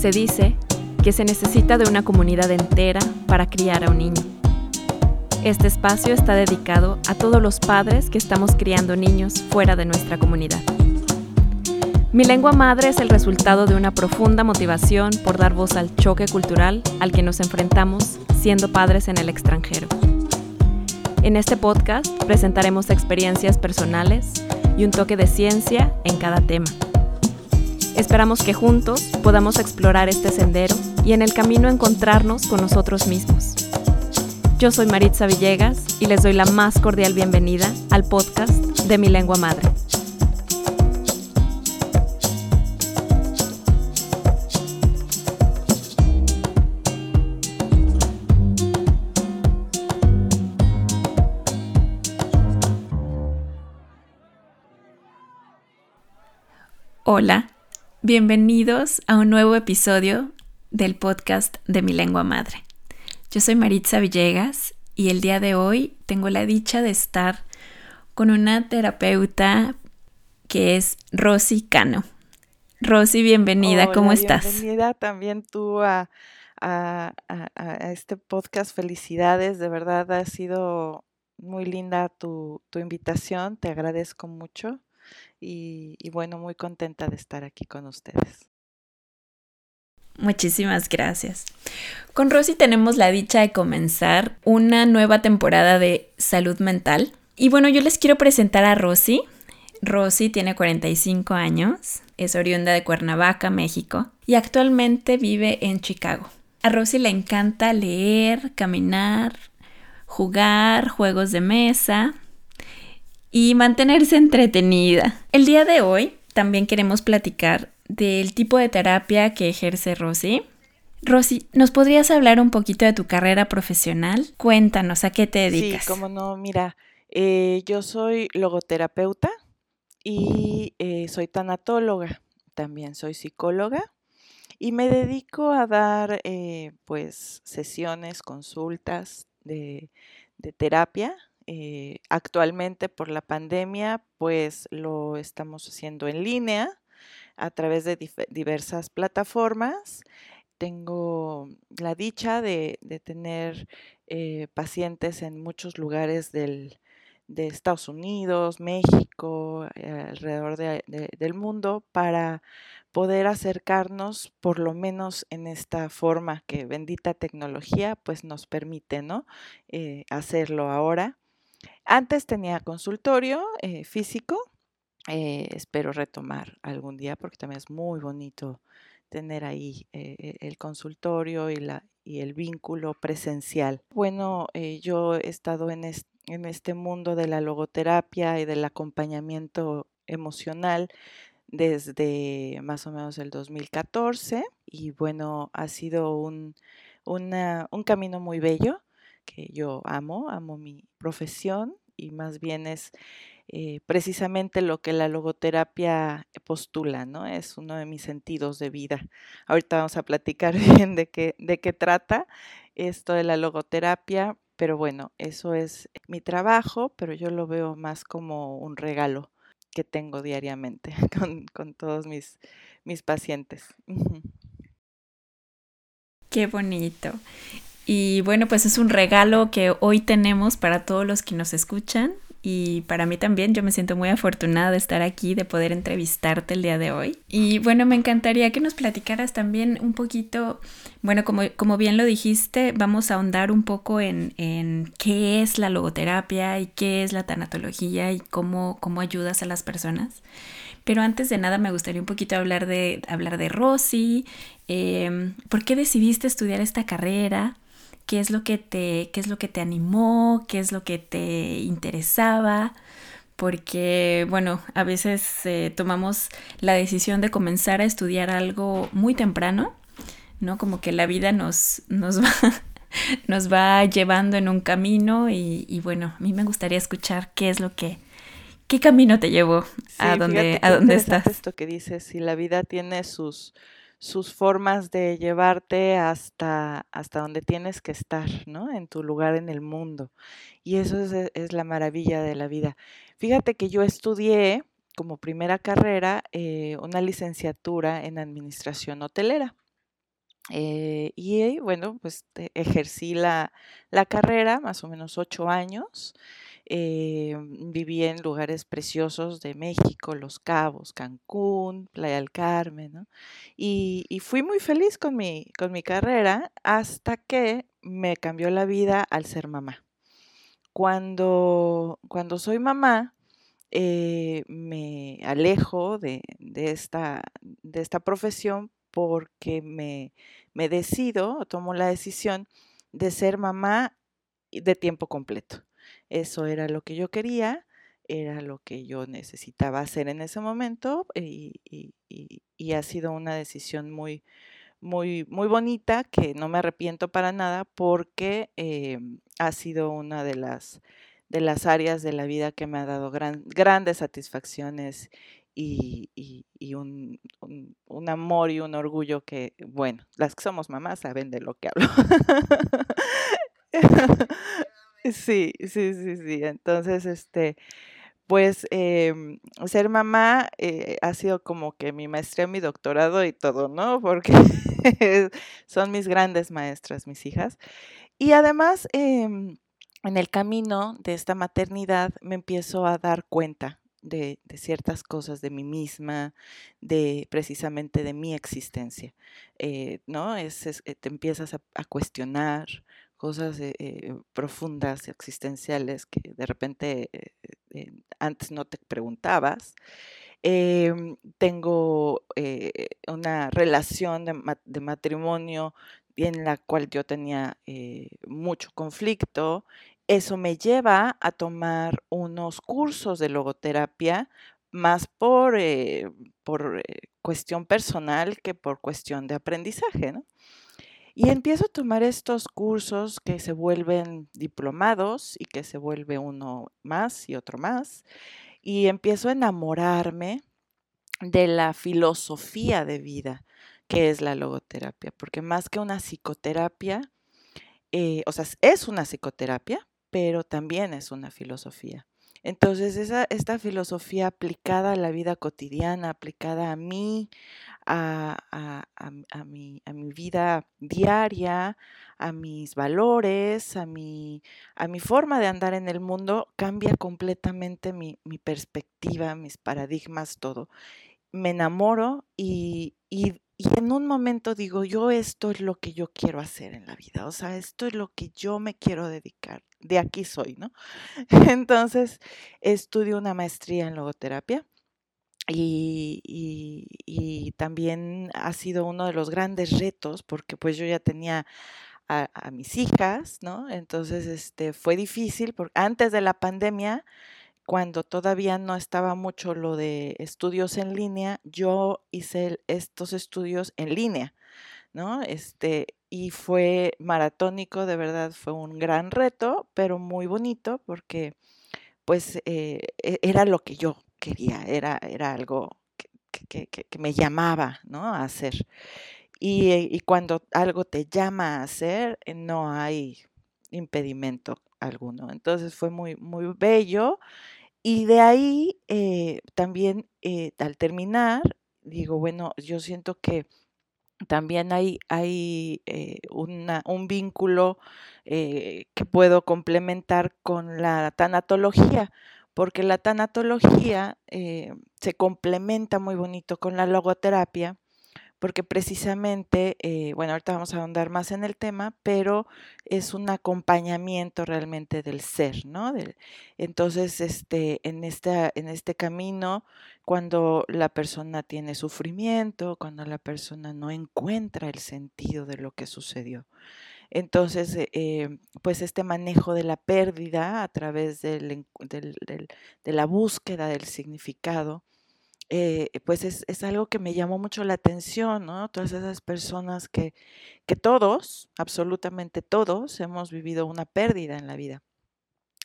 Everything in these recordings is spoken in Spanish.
Se dice que se necesita de una comunidad entera para criar a un niño. Este espacio está dedicado a todos los padres que estamos criando niños fuera de nuestra comunidad. Mi lengua madre es el resultado de una profunda motivación por dar voz al choque cultural al que nos enfrentamos siendo padres en el extranjero. En este podcast presentaremos experiencias personales y un toque de ciencia en cada tema. Esperamos que juntos podamos explorar este sendero y en el camino encontrarnos con nosotros mismos. Yo soy Maritza Villegas y les doy la más cordial bienvenida al podcast de mi lengua madre. Hola, bienvenidos a un nuevo episodio del podcast de mi lengua madre. Yo soy Maritza Villegas y el día de hoy tengo la dicha de estar con una terapeuta que es Rosy Cano. Rosy, bienvenida, ¿cómo estás? Bienvenida también tú a, este podcast. Felicidades, de verdad ha sido muy linda tu, invitación, te agradezco mucho y, bueno, muy contenta de estar aquí con ustedes. Muchísimas gracias. Con Rosy tenemos la dicha de comenzar una nueva temporada de salud mental. Y bueno, yo les quiero presentar a Rosy. Rosy tiene 45 años, es oriunda de Cuernavaca, México, y actualmente vive en Chicago. A Rosy le encanta leer, caminar, jugar, juegos de mesa y mantenerse entretenida. El día de hoy también queremos platicar del tipo de terapia que ejerce Rosy. Rosy, ¿nos podrías hablar un poquito de tu carrera profesional? Cuéntanos, ¿a qué te dedicas? Sí, cómo no, mira, eh, yo soy logoterapeuta y eh, soy tanatóloga, también soy psicóloga y me dedico a dar eh, pues sesiones, consultas de, de terapia. Actualmente por la pandemia pues lo estamos haciendo en línea a través de diversas plataformas. Tengo la dicha de, tener eh, pacientes en muchos lugares del, de Estados Unidos, México, eh, alrededor del mundo, para poder acercarnos, por lo menos en esta forma que bendita tecnología, pues nos permite, ¿no? Eh, hacerlo ahora. Antes tenía consultorio físico, eh, espero retomar algún día porque también es muy bonito tener ahí eh, el consultorio y, la, y el vínculo presencial. Bueno, eh, yo he estado en, en este mundo de la logoterapia y del acompañamiento emocional desde más o menos el 2014 y bueno, ha sido un, un camino muy bello que yo amo, amo mi profesión y más bien es eh, precisamente lo que la logoterapia postula, ¿no? Es uno de mis sentidos de vida. Ahorita vamos a platicar bien de qué, de qué trata esto de la logoterapia, pero bueno, eso es mi trabajo, pero yo lo veo más como un regalo que tengo diariamente con, todos mis, mis pacientes. Qué bonito. Y bueno, pues es un regalo que hoy tenemos para todos los que nos escuchan y para mí también yo me siento muy afortunada de estar aquí, de poder entrevistarte el día de hoy. Y bueno, me encantaría que nos platicaras también un poquito, bueno, como, como bien lo dijiste, vamos a ahondar un poco en, en qué es la logoterapia y qué es la tanatología y cómo, cómo ayudas a las personas. Pero antes de nada me gustaría un poquito hablar de, hablar de Rosy, eh, ¿por qué decidiste estudiar esta carrera? Qué es lo que te, qué es lo que te animó, qué es lo que te interesaba, porque bueno, a veces eh, tomamos la decisión de comenzar a estudiar algo muy temprano, ¿no? Como que la vida nos, nos va nos va llevando en un camino y, bueno, a mí me gustaría escuchar qué es lo que, qué camino te llevó a donde, a dónde estás. Esto que dices, si la vida tiene sus, sus formas de llevarte hasta, hasta donde tienes que estar, ¿no? En tu lugar en el mundo. Y eso es, e, la maravilla de la vida. Fíjate que yo estudié como primera carrera eh, una licenciatura en administración hotelera. Eh, y bueno, pues ejercí la, la, carrera más o menos ocho años. Eh, viví en lugares preciosos de México, Los Cabos, Cancún, Playa del Carmen, ¿no? y, fui muy feliz con mi, con mi carrera hasta que me cambió la vida al ser mamá. Cuando, cuando soy mamá, eh, me alejo de, de, esta, de esta profesión porque me, me decido, tomo la decisión de ser mamá de tiempo completo. Eso era lo que yo quería, era lo que yo necesitaba hacer en ese momento y, ha sido una decisión muy, muy, muy bonita que no me arrepiento para nada porque eh, ha sido una de las, de las áreas de la vida que me ha dado gran, grandes satisfacciones y, un, un, amor y un orgullo que, bueno, las que somos mamás saben de lo que hablo. sí, sí, sí, sí. Entonces, este, pues eh, ser mamá eh, ha sido como que mi maestría, mi doctorado y todo, ¿no? Porque son mis grandes maestras, mis hijas. Y además, eh, en el camino de esta maternidad me empiezo a dar cuenta de, ciertas cosas de mí misma, de precisamente de mi existencia, eh, ¿no? Es, es, te empiezas a cuestionar cosas eh, eh, profundas, existenciales, que de repente eh, antes no te preguntabas. Em, tengo una relación de, matrimonio en la cual yo tenía mucho conflicto. Eso me lleva a tomar unos cursos de logoterapia más por, por cuestión personal que por cuestión de aprendizaje. Y empiezo a tomar estos cursos que se vuelven diplomados y que se vuelve uno más y otro más. Y empiezo a enamorarme de la filosofía de vida que es la logoterapia, porque más que una psicoterapia, eh, o sea, es una psicoterapia, pero también es una filosofía. Entonces, esa, esta filosofía aplicada a la vida cotidiana, aplicada a mí, a, a, a, mi, a mi vida diaria, a mis valores, a mi, a mi forma de andar en el mundo, cambia completamente mi, mi perspectiva, mis paradigmas, todo. Me enamoro y, y, y en un momento digo, yo esto es lo que yo quiero hacer en la vida, o sea, esto es lo que yo me quiero dedicar, de aquí soy, ¿no? Entonces, estudio una maestría en logoterapia. Y, también ha sido uno de los grandes retos porque pues yo ya tenía a, a mis hijas, ¿no? Entonces, este, fue difícil porque antes de la pandemia cuando todavía no estaba mucho lo de estudios en línea, yo hice estos estudios en línea, ¿no? Este, y fue maratónico, de verdad fue un gran reto, pero muy bonito porque pues eh, e, era lo que yo quería, era, era algo que, que, me llamaba, ¿no? A hacer. Y, y cuando algo te llama a hacer, eh, no hay impedimento alguno. Entonces fue muy, muy bello y de ahí eh, también eh, al terminar, digo, bueno, yo siento que también hay, hay eh, una, un vínculo eh, que puedo complementar con la tanatología, porque la tanatología eh, se complementa muy bonito con la logoterapia porque precisamente, eh, bueno, ahorita vamos a ahondar más en el tema, pero es un acompañamiento realmente del ser, ¿no? Entonces, este, en, en este camino, cuando la persona tiene sufrimiento, cuando la persona no encuentra el sentido de lo que sucedió. Entonces, eh, pues este manejo de la pérdida a través del, de la búsqueda del significado, eh, pues es, algo que me llamó mucho la atención, ¿no? Todas esas personas que, todos, absolutamente todos, hemos vivido una pérdida en la vida.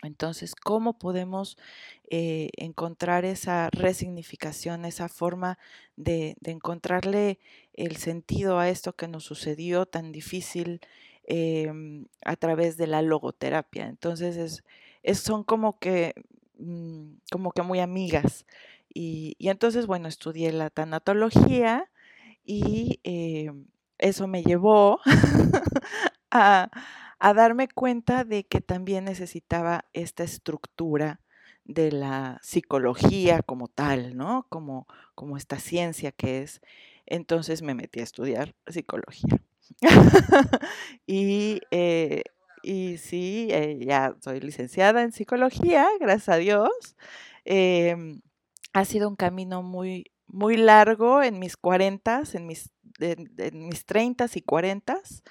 Entonces, ¿cómo podemos eh, encontrar esa resignificación, esa forma de, encontrarle el sentido a esto que nos sucedió tan difícil eh, a través de la logoterapia? Entonces, es, son como que, mmm, como que muy amigas. Y, y, entonces, bueno, estudié la tanatología y eh, eso me llevó a, darme cuenta de que también necesitaba esta estructura de la psicología como tal, ¿no? Como, como esta ciencia que es. Entonces me metí a estudiar psicología. y, eh, y sí, eh, ya soy licenciada en psicología, gracias a Dios. Em, ha sido un camino muy, muy largo en mis cuarentas, en mis, en, mis treintas y cuarentas.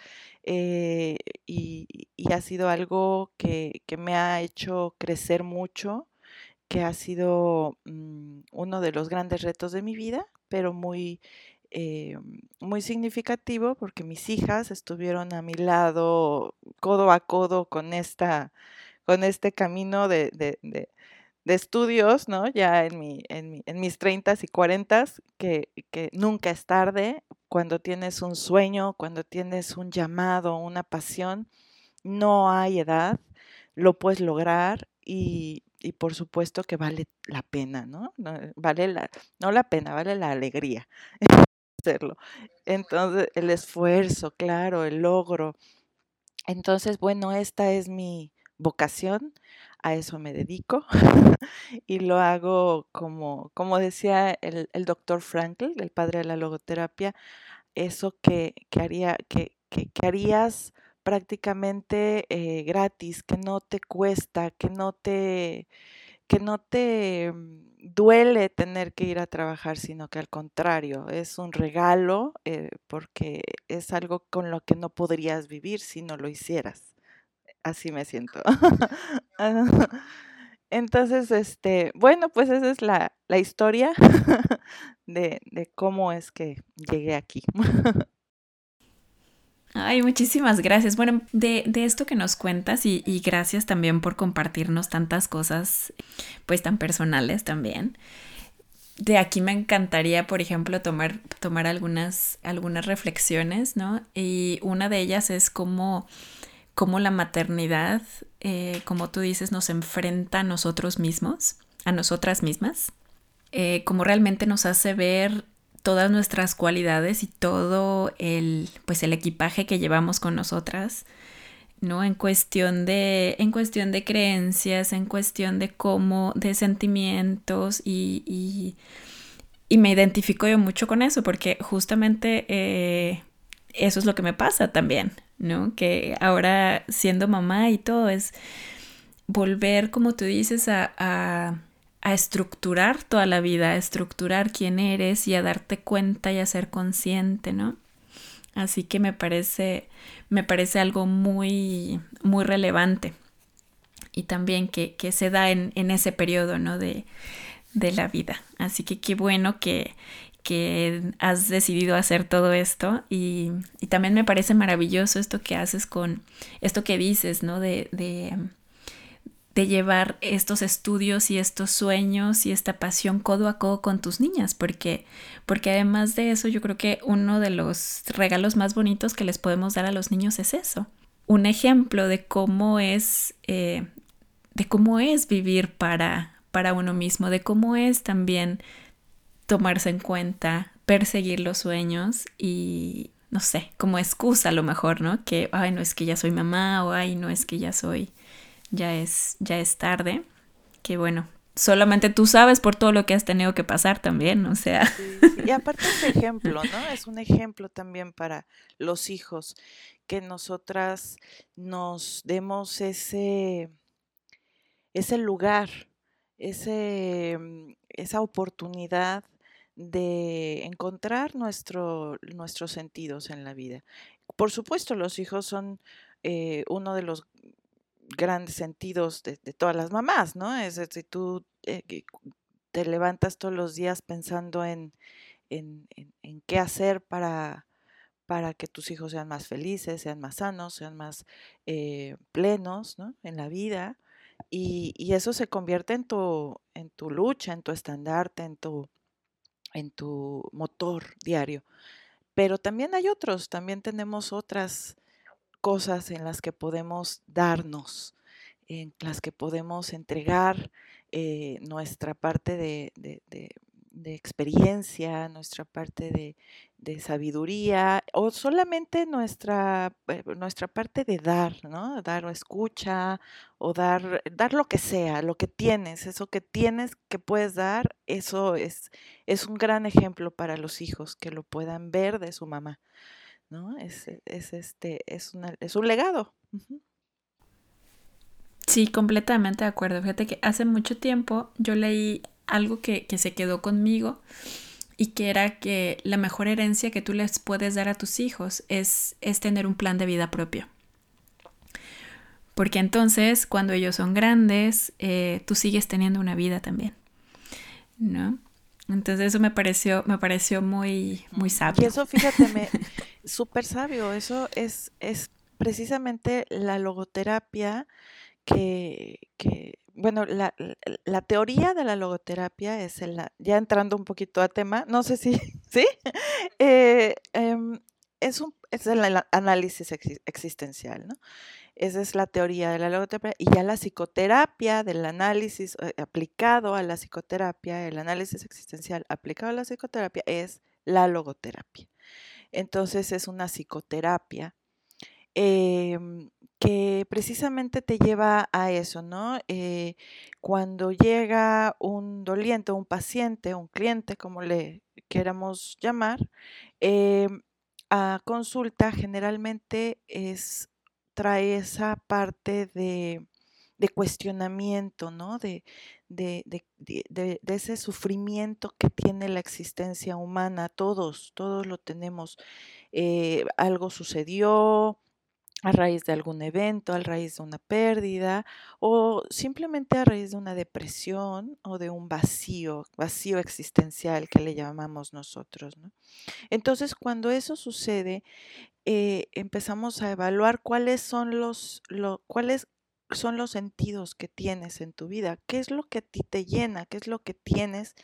Eh, y, ha sido algo que, me ha hecho crecer mucho, que ha sido mm, uno de los grandes retos de mi vida, pero muy, eh, muy significativo porque mis hijas estuvieron a mi lado codo a codo con, esta, con este camino de, de, estudios, ¿no? Ya en, mi, en, en mis 30 y 40, que, que nunca es tarde, cuando tienes un sueño, cuando tienes un llamado, una pasión, no hay edad, lo puedes lograr y, y por supuesto que vale la pena, ¿no? Vale la, no la pena, vale la alegría. hacerlo. Entonces, el esfuerzo, claro, el logro. Entonces, bueno, esta es mi vocación, a eso me dedico y lo hago como, como decía el, doctor Frankl, el padre de la logoterapia, eso que, que haría, que, que, harías prácticamente eh, gratis, que no te cuesta, que no te, que no te duele tener que ir a trabajar, sino que al contrario, es un regalo eh, porque es algo con lo que no podrías vivir si no lo hicieras. Así me siento. Entonces, este, bueno, pues esa es la, historia de, de cómo es que llegué aquí. Ay, muchísimas gracias. Bueno, de, esto que nos cuentas y, gracias también por compartirnos tantas cosas, pues tan personales también. De aquí me encantaría, por ejemplo, tomar, tomar algunas, algunas reflexiones, ¿no? Y una de ellas es cómo, cómo la maternidad, eh, como tú dices, nos enfrenta a nosotros mismos, a nosotras mismas, eh, cómo realmente nos hace ver todas nuestras cualidades y todo el, pues el equipaje que llevamos con nosotras, ¿no? En cuestión de, en cuestión de creencias, en cuestión de cómo, de sentimientos y, y, me identifico yo mucho con eso porque justamente eh, eso es lo que me pasa también, ¿no? Que ahora siendo mamá y todo es volver, como tú dices, a a estructurar toda la vida, a estructurar quién eres y a darte cuenta y a ser consciente, ¿no? Así que me parece, me parece algo muy, muy relevante y también que, se da en, ese periodo, ¿no? De, la vida. Así que qué bueno que, que has decidido hacer todo esto y, también me parece maravilloso esto que haces con esto que dices, ¿no? de de llevar estos estudios y estos sueños y esta pasión codo a codo con tus niñas, porque, porque además de eso yo creo que uno de los regalos más bonitos que les podemos dar a los niños es eso, un ejemplo de cómo es, eh, de cómo es vivir para, para uno mismo, de cómo es también tomarse en cuenta, perseguir los sueños y, no sé, como excusa a lo mejor, ¿no? Que, ay, no es que ya soy mamá o ay, no es que ya soy ya es, ya es tarde, que bueno, solamente tú sabes por todo lo que has tenido que pasar también, o sea. Y aparte es ejemplo, ¿no? Es un ejemplo también para los hijos, que nosotras nos demos ese, ese lugar, ese, esa oportunidad de encontrar nuestro, nuestros sentidos en la vida. Por supuesto, los hijos son eh, uno de los grandes sentidos de, todas las mamás, ¿no? Es decir, tú eh, te levantas todos los días pensando en, en, qué hacer para, para que tus hijos sean más felices, sean más sanos, sean más eh, plenos ¿no? en la vida. Y, y, eso se convierte en tu, en tu lucha, en tu estandarte, en tu, en tu motor diario. Pero también hay otros, también tenemos otras cosas en las que podemos darnos, en las que podemos entregar eh, nuestra parte de, experiencia, nuestra parte de, sabiduría o solamente nuestra, eh, nuestra parte de dar, ¿no? Dar o escucha o dar, dar lo que sea, lo que tienes, eso que tienes que puedes dar, eso es, es un gran ejemplo para los hijos que lo puedan ver de su mamá, ¿no? Es, este, es, es un legado. Sí, completamente de acuerdo. Fíjate que hace mucho tiempo yo leí algo que, se quedó conmigo y que era que la mejor herencia que tú les puedes dar a tus hijos es, es tener un plan de vida propio. Porque entonces cuando ellos son grandes, eh, tú sigues teniendo una vida también. ¿No? Entonces eso me pareció, me pareció muy, muy sabio. Y eso, fíjate, súper sabio. Eso es, es precisamente la logoterapia que, bueno, la, teoría de la logoterapia es, el, ya entrando un poquito a tema, no sé si, ¿sí? Eh, em, es, un, es el análisis existencial, ¿no? Esa es la teoría de la logoterapia. Y ya la psicoterapia del análisis eh, aplicado a la psicoterapia, el análisis existencial aplicado a la psicoterapia es la logoterapia. Entonces es una psicoterapia em, que precisamente te lleva a eso, ¿no? Eh, cuando llega un doliente, un paciente, un cliente, como le queramos llamar, em, a consulta generalmente es, trae esa parte de, cuestionamiento, ¿no? De, de, ese sufrimiento que tiene la existencia humana. Todos, todos lo tenemos. Eh, algo sucedió, a raíz de algún evento, a raíz de una pérdida o simplemente a raíz de una depresión o de un vacío, vacío existencial que le llamamos nosotros. Entonces, cuando eso sucede, eh, empezamos a evaluar cuáles son los, cuáles son los sentidos que tienes en tu vida, qué es lo que a ti te llena, qué es lo que tienes.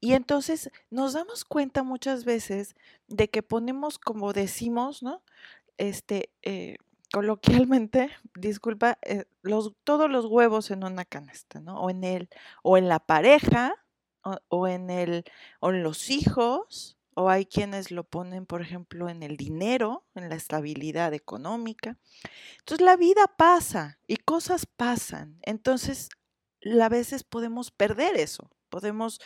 Y entonces nos damos cuenta muchas veces de que ponemos, como decimos, ¿no? Este, eh, coloquialmente, disculpa, eh, todos los huevos en una canasta, ¿no? O en el, o en la pareja, o, en el, o en los hijos, o hay quienes lo ponen, por ejemplo, en el dinero, en la estabilidad económica. Entonces la vida pasa y cosas pasan. Entonces, a veces podemos perder eso, podemos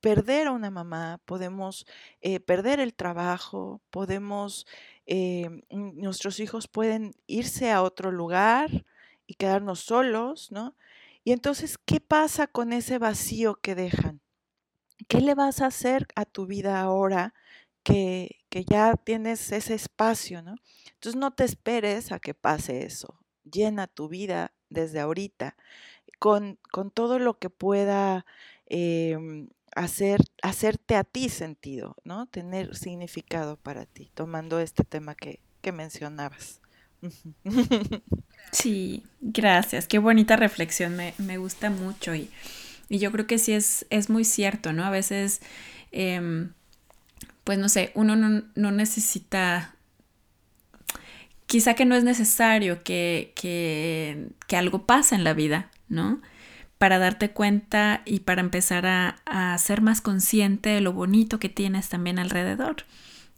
perder a una mamá, podemos eh, perder el trabajo, podemos eh, nuestros hijos pueden irse a otro lugar y quedarnos solos, ¿no? Y entonces, ¿qué pasa con ese vacío que dejan? ¿Qué le vas a hacer a tu vida ahora que, que ya tienes ese espacio, ¿no? Entonces no te esperes a que pase eso. Llena tu vida desde ahorita con, con todo lo que pueda em, hacer, hacerte a ti sentido, ¿no? Tener significado para ti, tomando este tema que, mencionabas. Sí, gracias. Qué bonita reflexión. Me, gusta mucho y, yo creo que sí es, es muy cierto, ¿no? A veces, em, pues no sé, uno no, no, necesita, quizá que no es necesario que, que, que algo pase en la vida, ¿no? Para darte cuenta y para empezar a, ser más consciente de lo bonito que tienes también alrededor.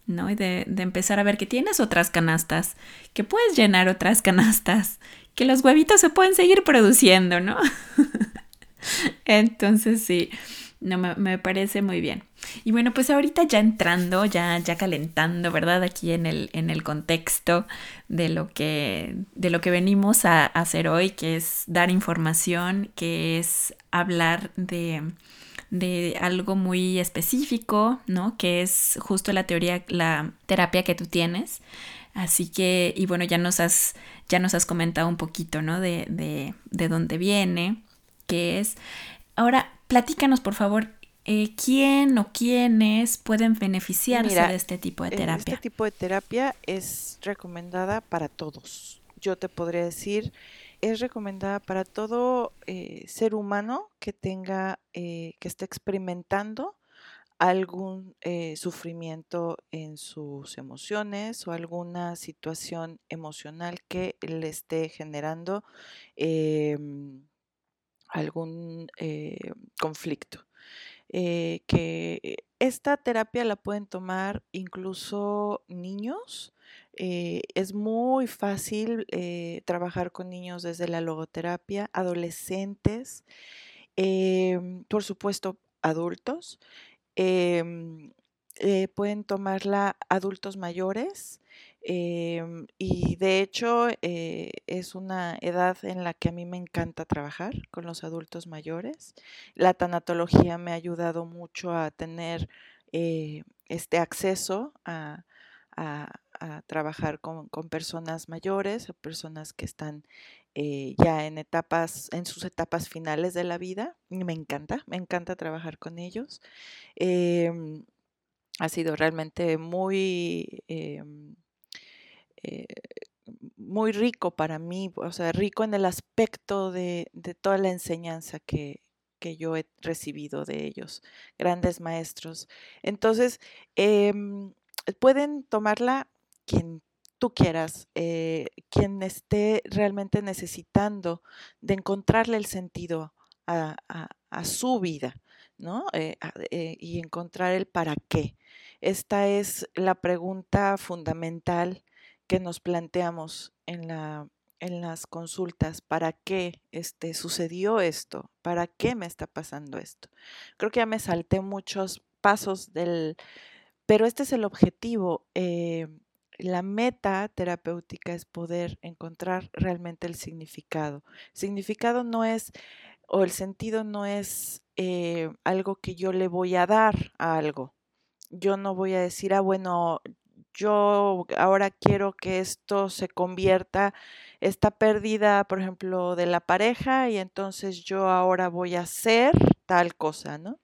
¿no? Y de, de, empezar a ver que tienes otras canastas, que puedes llenar otras canastas, que los huevitos se pueden seguir produciendo, ¿no? Entonces sí, no, me, parece muy bien. Y bueno, pues ahorita ya entrando, ya, ya calentando, ¿verdad? Aquí en el, en el contexto de lo, que, de lo que venimos a, hacer hoy, que es dar información, que es hablar de, de algo muy específico, ¿no? Que es justo la teoría, la terapia que tú tienes. Así que, y bueno, ya nos has, ya nos has comentado un poquito, ¿no? De, de, de dónde viene, qué es. Ahora, platícanos, por favor, eh, quién o quiénes pueden beneficiarse de este tipo de terapia. Este tipo de terapia es recomendada para todos. Yo te podría decir, es recomendada para todo eh, ser humano que tenga, eh, que esté experimentando algún sufrimiento en sus emociones o alguna situación emocional que le esté generando algún conflicto. eh, que esta terapia la pueden tomar incluso niños. Eh, es muy fácil eh, trabajar con niños desde la logoterapia, adolescentes, em, por supuesto adultos. Em, pueden tomarla adultos mayores em, y de hecho es una edad en la que a mí me encanta trabajar con los adultos mayores. La tanatología me ha ayudado mucho a tener este acceso a, trabajar con, personas mayores, personas que están ya en etapas, en sus etapas finales de la vida. Me encanta, me encanta trabajar con ellos. Em, ha sido realmente muy, em, eh, muy rico para mí, o sea, rico en el aspecto de, toda la enseñanza que, yo he recibido de ellos, grandes maestros. Entonces, em, pueden tomarla quien tú quieras, eh, quien esté realmente necesitando de encontrarle el sentido a, su vida, ¿no? Eh, y encontrar el para qué. Esta es la pregunta fundamental que nos planteamos en, la, en las consultas. ¿Para qué este, sucedió esto? ¿Para qué me está pasando esto? Creo que ya me salté muchos pasos del... Pero este es el objetivo. Eh, la meta terapéutica es poder encontrar realmente el significado. significado no es, o el sentido no es eh, algo que yo le voy a dar a algo yo no voy a decir, ah, bueno, yo ahora quiero que esto se convierta, esta pérdida, por ejemplo, de la pareja y entonces yo ahora voy a hacer tal cosa, ¿no?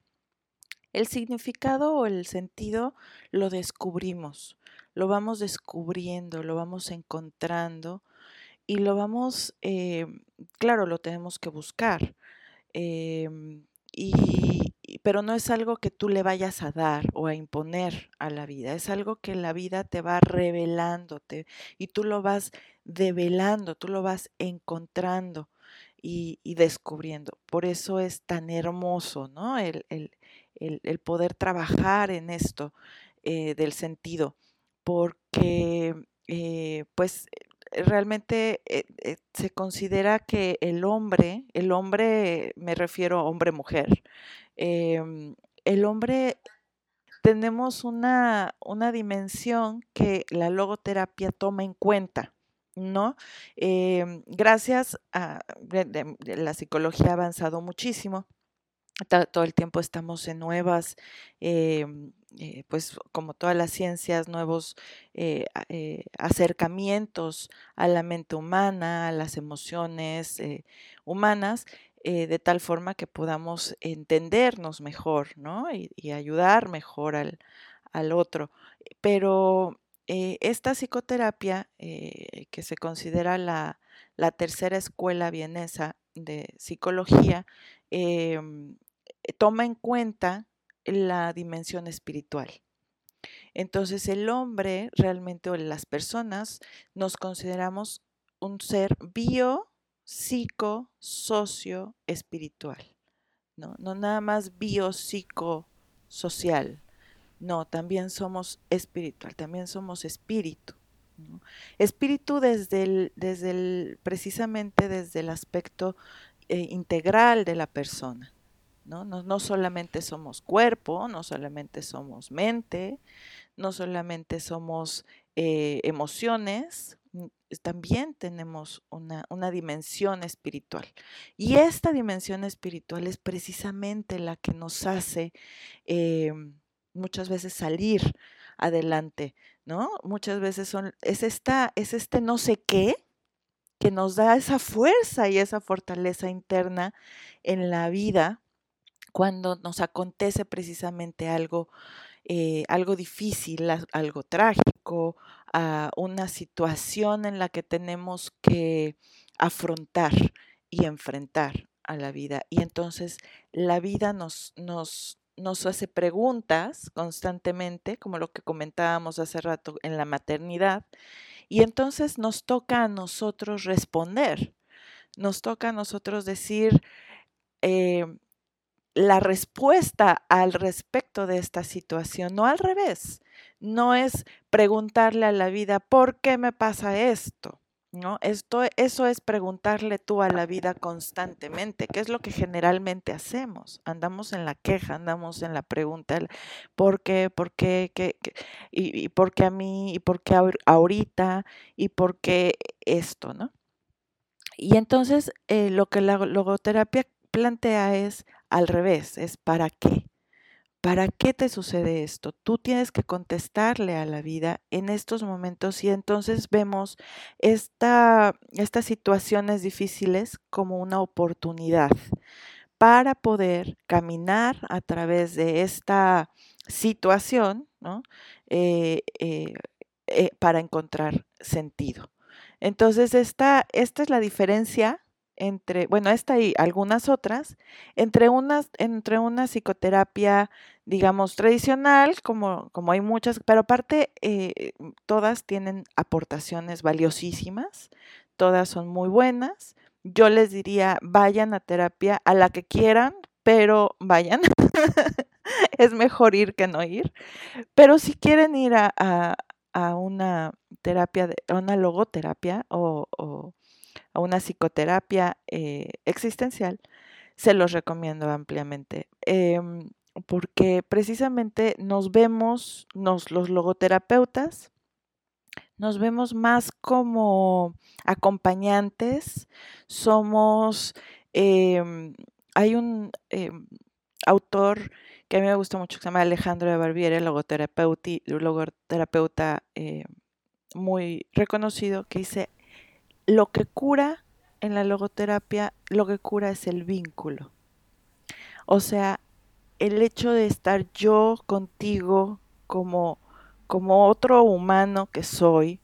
El significado o el sentido lo descubrimos, lo vamos descubriendo, lo vamos encontrando y lo vamos, eh, claro, lo tenemos que buscar. Em, y, pero no es algo que tú le vayas a dar o a imponer a la vida, es algo que la vida te va revelándote y tú lo vas develando, tú lo vas encontrando y, descubriendo. Por eso es tan hermoso, ¿no? El, poder trabajar en esto eh, del sentido, porque eh, pues realmente eh, eh, se considera que el hombre, el hombre, me refiero a hombre-mujer, em, el hombre tenemos una, una, dimensión que la logoterapia toma en cuenta, ¿no? Em, gracias a la psicología ha avanzado muchísimo todo el tiempo estamos en nuevas, em, eh, pues como todas las ciencias, nuevos eh, eh, acercamientos a la mente humana, a las emociones humanas, de tal forma que podamos entendernos mejor, ¿no? Y, ayudar mejor al, al otro. Pero esta psicoterapia, que se considera la, la tercera escuela vienesa de psicología, em, toma en cuenta la dimensión espiritual. Entonces el hombre realmente o las personas nos consideramos un ser bio, psico, socio, espiritual. No, no nada más bio, psico, social. No, también somos espiritual, también somos espíritu. Espíritu desde el, desde precisamente desde el aspecto eh, integral de la persona. ¿No? solamente somos cuerpo, no solamente somos mente, no solamente somos eh, emociones, también tenemos una, dimensión espiritual. Y esta dimensión espiritual es precisamente la que nos hace eh, muchas veces salir adelante, ¿no? Muchas veces son, es, esta, es este no sé qué que nos da esa fuerza y esa fortaleza interna en la vida cuando nos acontece precisamente algo, eh, algo difícil, algo trágico, una situación en la que tenemos que afrontar y enfrentar a la vida. Y entonces la vida nos, nos, nos hace preguntas constantemente, como lo que comentábamos hace rato en la maternidad, y entonces nos toca a nosotros responder, nos toca a nosotros decir, eh, la respuesta al respecto de esta situación, no al revés. No es preguntarle a la vida, ¿por qué me pasa esto? ¿No? Esto, eso es preguntarle tú a la vida constantemente, que es lo que generalmente hacemos. Andamos en la queja, andamos en la pregunta, ¿por qué? ¿Por qué? ¿Qué, y, por qué a mí? ¿Y por qué ahorita? ¿Y por qué esto? ¿no? Y entonces eh, lo que la logoterapia plantea es al revés, es ¿para qué? ¿Para qué te sucede esto? Tú tienes que contestarle a la vida en estos momentos y entonces vemos esta, estas situaciones difíciles como una oportunidad para poder caminar a través de esta situación, ¿no? Eh, eh, eh, para encontrar sentido. Entonces, esta, esta es la diferencia entre, bueno, esta y algunas otras, entre, unas, entre una psicoterapia, digamos, tradicional, como, como hay muchas, pero aparte eh, todas tienen aportaciones valiosísimas, todas son muy buenas. Yo les diría, vayan a terapia a la que quieran, pero vayan. es mejor ir que no ir. Pero si quieren ir a, a, una terapia, de, a una logoterapia o a una psicoterapia eh, existencial, se los recomiendo ampliamente. Em, porque precisamente nos vemos, nos, los logoterapeutas, nos vemos más como acompañantes, somos, em, hay un em, autor que a mí me gusta mucho que se llama Alejandro de Barbieri, logoterapeuta, eh, muy reconocido, que dice, lo que cura en la logoterapia, lo que cura es el vínculo. O sea, el hecho de estar yo contigo como, como otro humano que soy,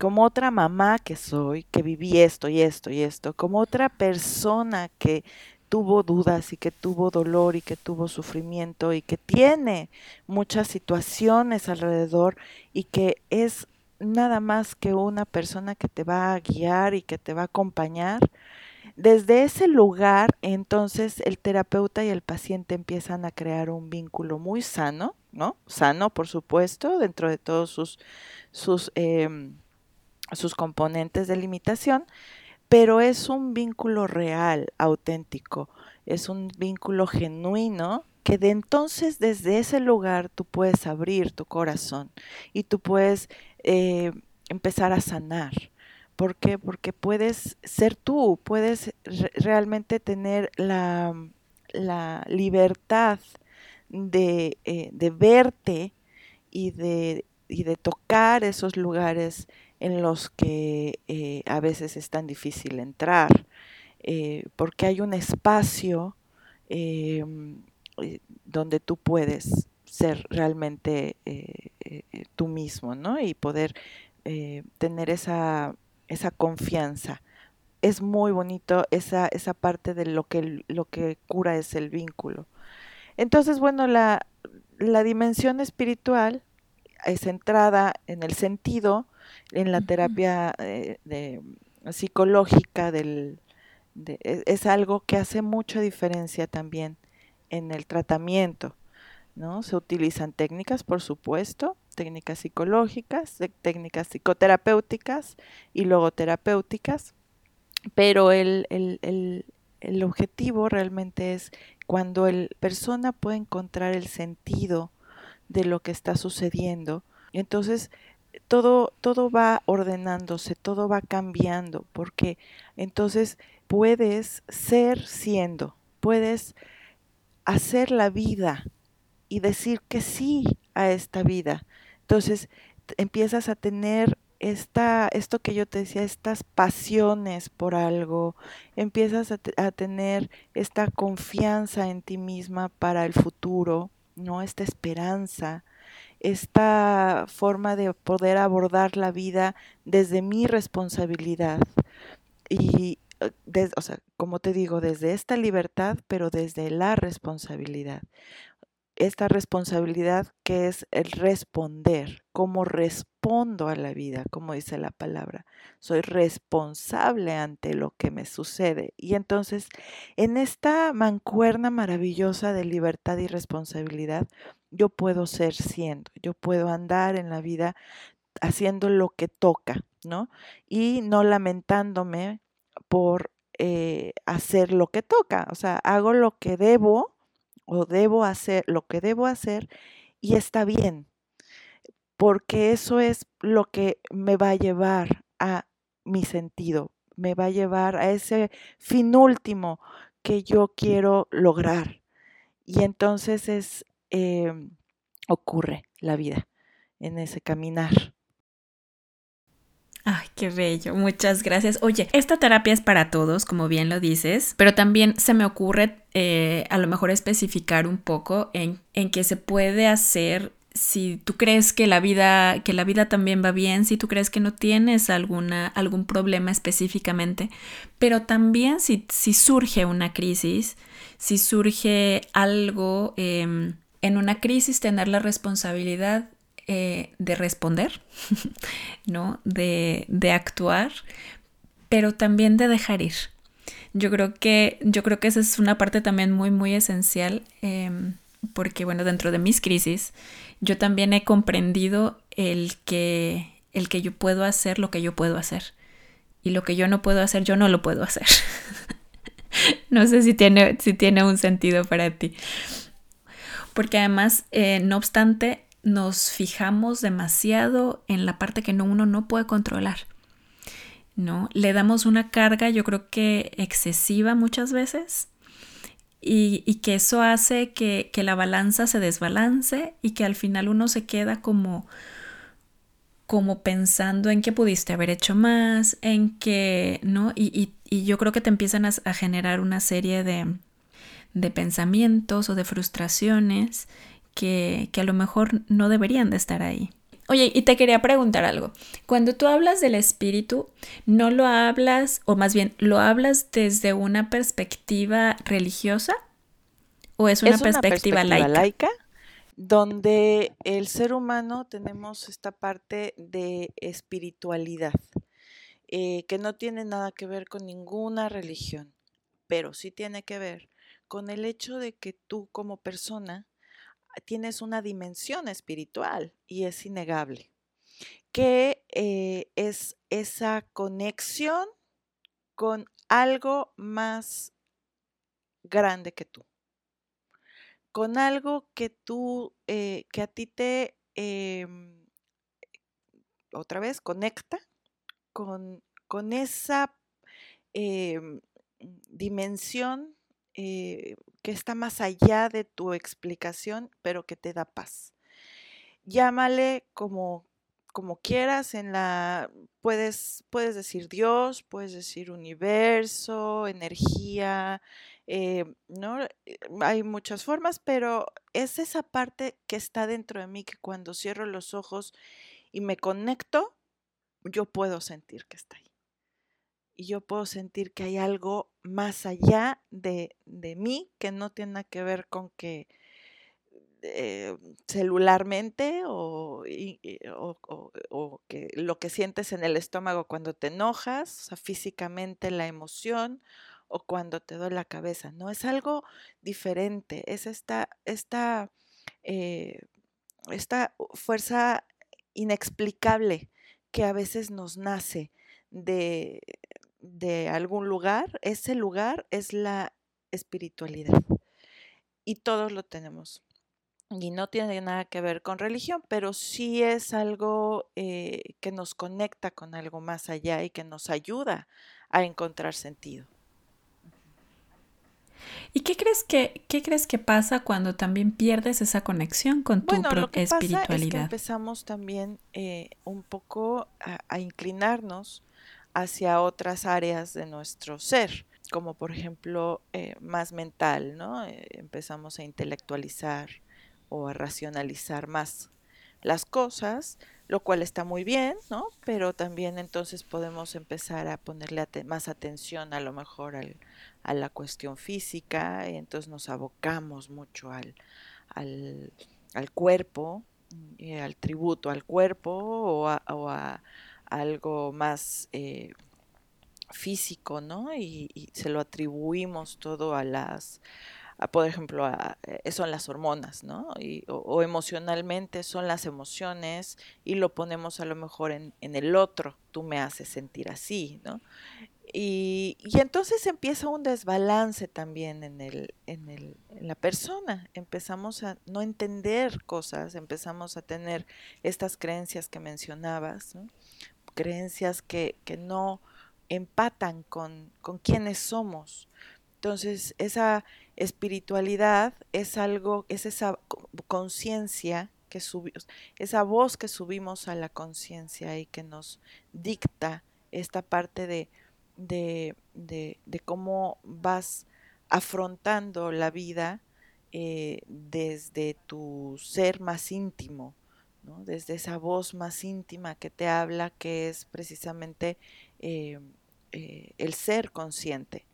como otra mamá que soy, que viví esto y esto y esto, como otra persona que tuvo dudas y que tuvo dolor y que tuvo sufrimiento y que tiene muchas situaciones alrededor y que es nada más que una persona que te va a guiar y que te va a acompañar. Desde ese lugar, entonces el terapeuta y el paciente empiezan a crear un vínculo muy sano, ¿no? Sano, por supuesto, dentro de todos sus, sus, em, sus componentes de limitación, pero es un vínculo real, auténtico, es un vínculo genuino que de entonces desde ese lugar tú puedes abrir tu corazón y tú puedes eh, empezar a sanar. ¿Por qué? Porque puedes ser tú, puedes realmente tener la, la libertad de, eh, de verte y de, y de, tocar esos lugares en los que eh, a veces es tan difícil entrar, porque hay un espacio donde tú puedes ser realmente eh, eh, tú mismo, ¿no? Y poder eh, tener esa, esa confianza. Es muy bonito esa, esa parte de lo que, lo que cura es el vínculo. Entonces, bueno, la, la dimensión espiritual es centrada en el sentido, en la terapia de, psicológica del, e, es algo que hace mucha diferencia también en el tratamiento. ¿No? Se utilizan técnicas, por supuesto, técnicas psicológicas, técnicas psicoterapéuticas y logoterapéuticas, pero el, el objetivo realmente es cuando la persona puede encontrar el sentido de lo que está sucediendo, entonces todo, todo va ordenándose, todo va cambiando, porque entonces puedes ser siendo, puedes hacer la vida y decir que sí a esta vida. Entonces empiezas a tener esta, esto que yo te decía, estas pasiones por algo, empiezas a, tener esta confianza en ti misma para el futuro, ¿no? Esta esperanza, esta forma de poder abordar la vida desde mi responsabilidad. Y, eh, o sea, como te digo, desde esta libertad, pero desde la responsabilidad. Esta responsabilidad que es el responder, cómo respondo a la vida, como dice la palabra. Soy responsable ante lo que me sucede. Y entonces, en esta mancuerna maravillosa de libertad y responsabilidad, yo puedo ser siendo, yo puedo andar en la vida haciendo lo que toca, ¿no? Y no lamentándome por eh, hacer lo que toca, o sea, hago lo que debo o debo hacer lo que debo hacer y está bien, porque eso es lo que me va a llevar a mi sentido, me va a llevar a ese fin último que yo quiero lograr. Y entonces es, em, ocurre la vida en ese caminar. Ay, qué bello, muchas gracias. Oye, esta terapia es para todos, como bien lo dices, pero también se me ocurre eh, a lo mejor especificar un poco en, en que se puede hacer si tú crees que la vida que la vida también va bien, si tú crees que no tienes alguna algún problema específicamente, pero también si, si surge una crisis, si surge algo em, en una crisis tener la responsabilidad eh, de responder, ¿no? De, actuar, pero también de dejar ir. Yo creo que, yo creo que esa es una parte también muy, muy esencial, em, porque bueno, dentro de mis crisis, yo también he comprendido el que, el que yo puedo hacer lo que yo puedo hacer. Y lo que yo no puedo hacer, yo no lo puedo hacer. no sé si tiene, si tiene un sentido para ti. Porque además, eh, no obstante, nos fijamos demasiado en la parte que uno no puede controlar. ¿No? Le damos una carga, yo creo que excesiva muchas veces, y, que eso hace que, la balanza se desbalance y que al final uno se queda como, como pensando en que pudiste haber hecho más, en que, ¿no? Y, yo creo que te empiezan a, a generar una serie de, de pensamientos o de frustraciones que, a lo mejor no deberían de estar ahí. Oye, y te quería preguntar algo. Cuando tú hablas del espíritu, ¿no lo hablas, o más bien, lo hablas desde una perspectiva religiosa? ¿O es una, perspectiva, laica? Donde el ser humano tenemos esta parte de espiritualidad, eh, que no tiene nada que ver con ninguna religión, pero sí tiene que ver con el hecho de que tú como persona tienes una dimensión espiritual y es innegable, que eh, es esa conexión con algo más grande que tú, con algo que tú, eh, que a ti te, em, otra vez, conecta con, esa em, dimensión eh, que está más allá de tu explicación, pero que te da paz. Llámale como, como quieras, en la puedes, puedes decir Dios, puedes decir universo, energía, eh, ¿no? Eh, hay muchas formas, pero es esa parte que está dentro de mí que cuando cierro los ojos y me conecto, yo puedo sentir que está ahí y yo puedo sentir que hay algo más allá de, mí que no tiene que ver con que eh, celularmente o, que lo que sientes en el estómago cuando te enojas, o sea, físicamente la emoción o cuando te duele la cabeza, no, es algo diferente, es esta, esta, eh, esta fuerza inexplicable que a veces nos nace de, de algún lugar, ese lugar es la espiritualidad. Y todos lo tenemos. Y no tiene nada que ver con religión, pero sí es algo eh, que nos conecta con algo más allá y que nos ayuda a encontrar sentido. ¿Y qué crees que, qué crees que pasa cuando también pierdes esa conexión con tu bueno, lo que espiritualidad? Pasa es que empezamos también eh, un poco a inclinarnos hacia otras áreas de nuestro ser, como por ejemplo eh, más mental, ¿no? Eh, empezamos a intelectualizar o a racionalizar más las cosas, lo cual está muy bien, ¿no? Pero también entonces podemos empezar a ponerle más atención a lo mejor a la cuestión física, y entonces nos abocamos mucho al, al, cuerpo, y al tributo al cuerpo o a, algo más eh, físico, ¿no? Y, se lo atribuimos todo a las, por ejemplo, eh, son las hormonas, ¿no? o, emocionalmente son las emociones y lo ponemos a lo mejor en, el otro, tú me haces sentir así, ¿no? Y, entonces empieza un desbalance también en, el, en, el, en la persona. Empezamos a no entender cosas, empezamos a tener estas creencias que mencionabas, creencias que, que, no empatan con, con quienes somos. Entonces, esa espiritualidad es algo, es esa conciencia que subimos, esa voz que subimos a la conciencia y que nos dicta esta parte de de, cómo vas afrontando la vida eh, desde tu ser más íntimo, desde esa voz más íntima que te habla, que es precisamente eh, eh, el ser consciente.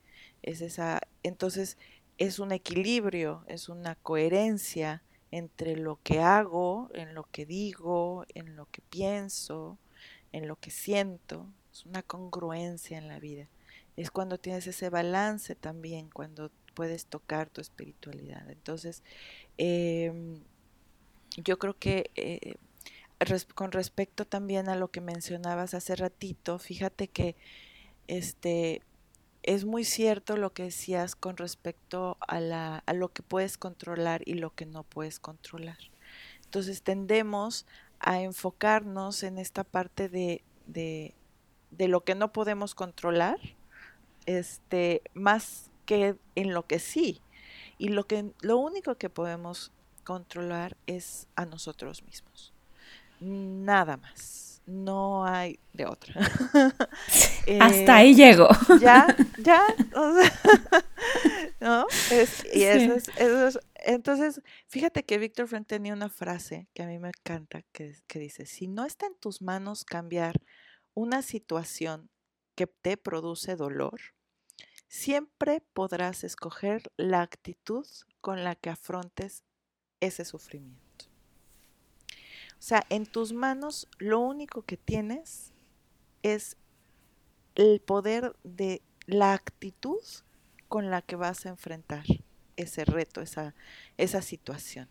Es esa, entonces es un equilibrio, es una coherencia entre lo que hago, en lo que digo, en lo que pienso, en lo que siento, una congruencia en la vida. Es cuando tienes ese balance también, cuando puedes tocar tu espiritualidad. Entonces, em, yo creo que eh, con respecto también a lo que mencionabas hace ratito, fíjate que este es muy cierto lo que decías con respecto a, la, a lo que puedes controlar y lo que no puedes controlar. Entonces tendemos a enfocarnos en esta parte de, de lo que no podemos controlar, este, más que en lo que sí. Y lo, que, lo único que podemos controlar es a nosotros mismos. Nada más. No hay de otra. Hasta ahí llego. Ya, ya. ¿No? y eso es, entonces, fíjate que Víctor Frank tenía una frase que a mí me encanta, que, que dice, si no está en tus manos cambiar una situación que te produce dolor, siempre podrás escoger la actitud con la que afrontes ese sufrimiento. O sea, en tus manos lo único que tienes es el poder de la actitud con la que vas a enfrentar ese reto, esa, esa situación.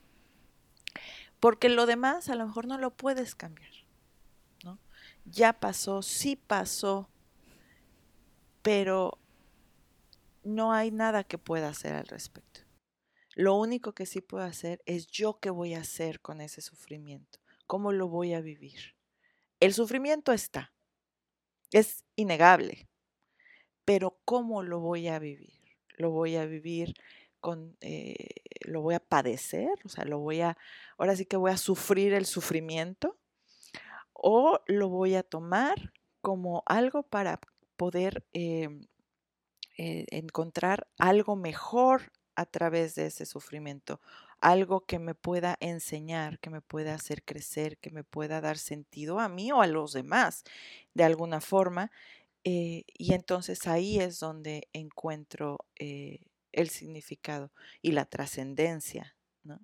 Porque lo demás a lo mejor no lo puedes cambiar ya pasó, sí pasó, pero no hay nada que pueda hacer al respecto. Lo único que sí puedo hacer es yo qué voy a hacer con ese sufrimiento, cómo lo voy a vivir. El sufrimiento está, es innegable, pero cómo lo voy a vivir. Lo voy a vivir con, eh, lo voy a padecer, o sea, lo voy a, ahora sí que voy a sufrir el sufrimiento o lo voy a tomar como algo para poder em, eh, encontrar algo mejor a través de ese sufrimiento, algo que me pueda enseñar, que me pueda hacer crecer, que me pueda dar sentido a mí o a los demás de alguna forma. Eh, y entonces ahí es donde encuentro eh, el significado y la trascendencia, ¿no?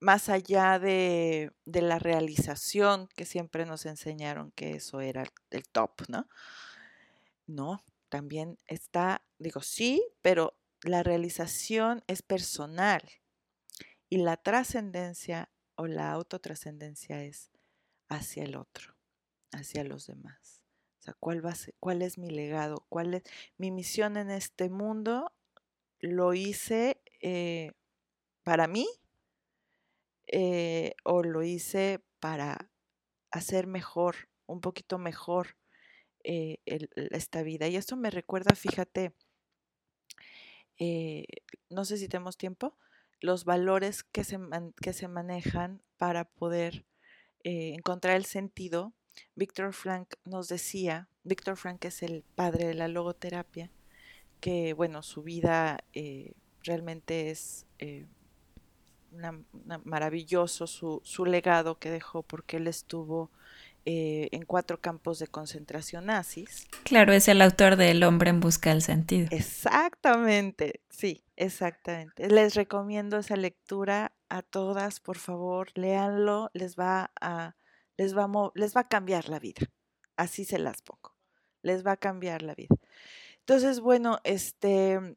más allá de, la realización que siempre nos enseñaron que eso era el top, ¿no? No, también está, digo, sí, pero la realización es personal y la trascendencia o la autotrascendencia es hacia el otro, hacia los demás. O sea, ¿cuál, es mi legado? ¿Cuál es mi misión en este mundo? Lo hice eh, para mí eh, o lo hice para hacer mejor, un poquito mejor eh, esta vida. Y esto me recuerda, fíjate, eh, no sé si tenemos tiempo, los valores que se, que se manejan para poder encontrar el sentido. Víctor Frank nos decía, Víctor Frank es el padre de la logoterapia, que bueno, su vida realmente es maravilloso su, su, legado que dejó porque él estuvo eh, en cuatro campos de concentración nazis. Claro, es el autor de El hombre en busca del sentido. Exactamente, sí, exactamente. Les recomiendo esa lectura a todas, por favor, léanlo, les va a, les va les va a cambiar la vida. Así se las pongo. Les va a cambiar la vida. Entonces, bueno, este,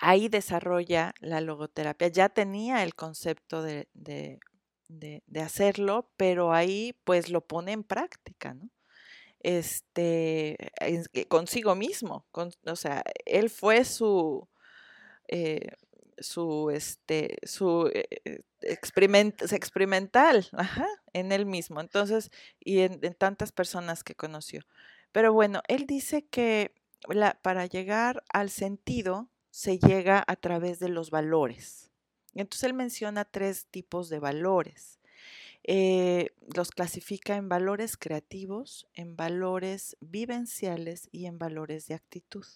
ahí desarrolla la logoterapia. Ya tenía el concepto de, de, de, hacerlo, pero ahí pues lo pone en práctica, ¿no? Este, consigo mismo, o sea, él fue su, eh, su, este, su eh, experimental, ajá, en él mismo, entonces, y en, tantas personas que conoció. Pero bueno, él dice que para llegar al sentido se llega a través de los valores. Entonces él menciona tres tipos de valores. Eh, los clasifica en valores creativos, en valores vivenciales y en valores de actitud.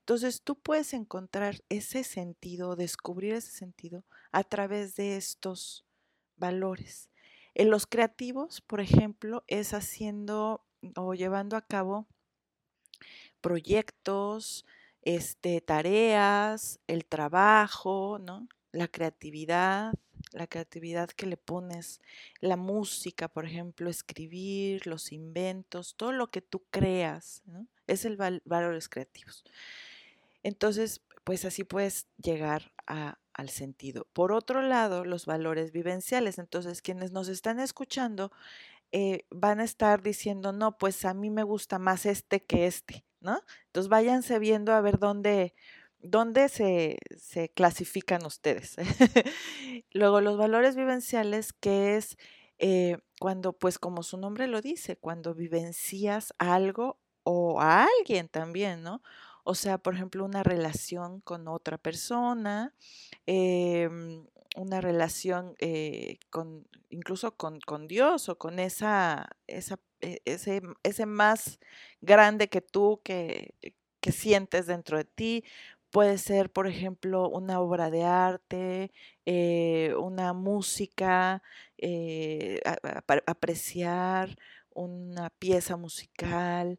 Entonces tú puedes encontrar ese sentido, descubrir ese sentido a través de estos valores. En los creativos, por ejemplo, es haciendo o llevando a cabo proyectos, este, tareas, el trabajo, ¿no? La creatividad, la creatividad que le pones, la música, por ejemplo, escribir, los inventos, todo lo que tú creas, es el valores creativos. Entonces, pues así puedes llegar al sentido. Por otro lado, los valores vivenciales. Entonces, quienes nos están escuchando eh, van a estar diciendo, no, pues a mí me gusta más este que este, ¿no? Entonces váyanse viendo a ver dónde, dónde se, se clasifican ustedes. Luego, los valores vivenciales, que es eh, cuando, pues como su nombre lo dice, cuando vivencias algo o a alguien también, ¿no? O sea, por ejemplo, una relación con otra persona, em, una relación eh, con, incluso con, Dios o con esa, esa e, ese, ese, más grande que tú que, que sientes dentro de ti. Puede ser, por ejemplo, una obra de arte, eh, una música, eh, apreciar una pieza musical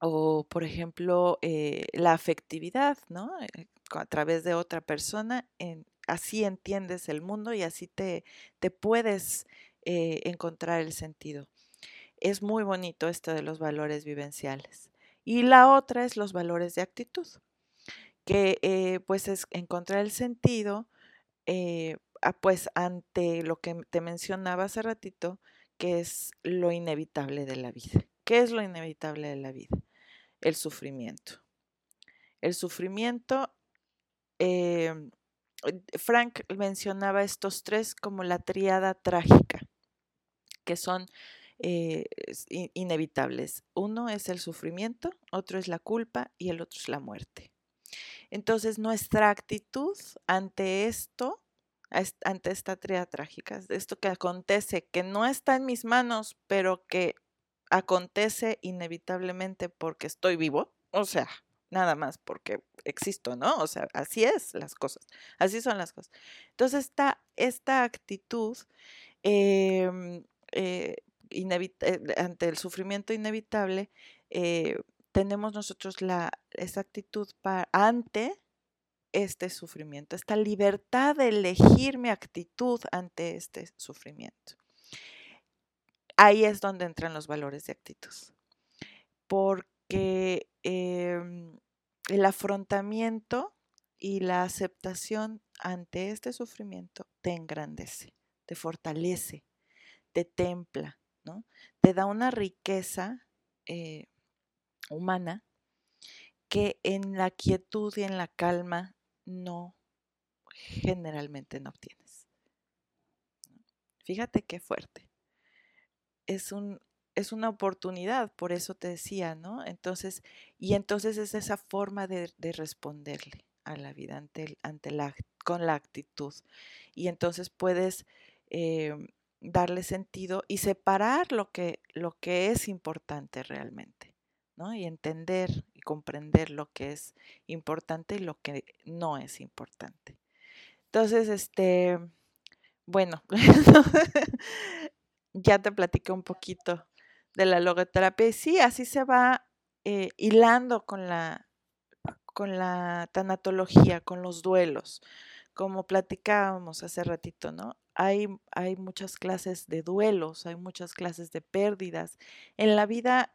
o, por ejemplo, eh, la afectividad, ¿no? a través de otra persona, así entiendes el mundo y así te, te puedes encontrar el sentido. Es muy bonito esto de los valores vivenciales. Y la otra es los valores de actitud que eh, pues es encontrar el sentido, eh, pues ante lo que te mencionaba hace ratito, que es lo inevitable de la vida. ¿Qué es lo inevitable de la vida? El sufrimiento. El sufrimiento, em, Frank mencionaba estos tres como la triada trágica, que son eh, inevitables. Uno es el sufrimiento, otro es la culpa y el otro es la muerte. Entonces, nuestra actitud ante esto, ante esta tría trágica, esto que acontece, que no está en mis manos, pero que acontece inevitablemente porque estoy vivo, o sea, nada más porque existo, ¿no? O sea, así es las cosas, así son las cosas. Entonces, esta, actitud em, eh, eh, ante el sufrimiento inevitable, eh, tenemos nosotros la, esa actitud para, ante este sufrimiento, esta libertad de elegir mi actitud ante este sufrimiento. Ahí es donde entran los valores de actitud, porque em, el afrontamiento y la aceptación ante este sufrimiento te engrandece, te fortalece, te templa, ¿no? te da una riqueza eh, humana que en la quietud y en la calma no, generalmente no obtienes. Fíjate qué fuerte. Es, un, es una oportunidad, por eso te decía, ¿no? Entonces, y entonces es esa forma de, responderle a la vida ante, ante la, con la actitud. Y entonces puedes eh, darle sentido y separar lo que, lo que es importante realmente. Y entender y comprender lo que es importante y lo que no es importante. Entonces, este, bueno, ya te platiqué un poquito de la logoterapia sí, así se va eh, hilando con la, con la tanatología, con los duelos, como platicábamos hace ratito, ¿no? Hay, hay muchas clases de duelos, hay muchas clases de pérdidas. En la vida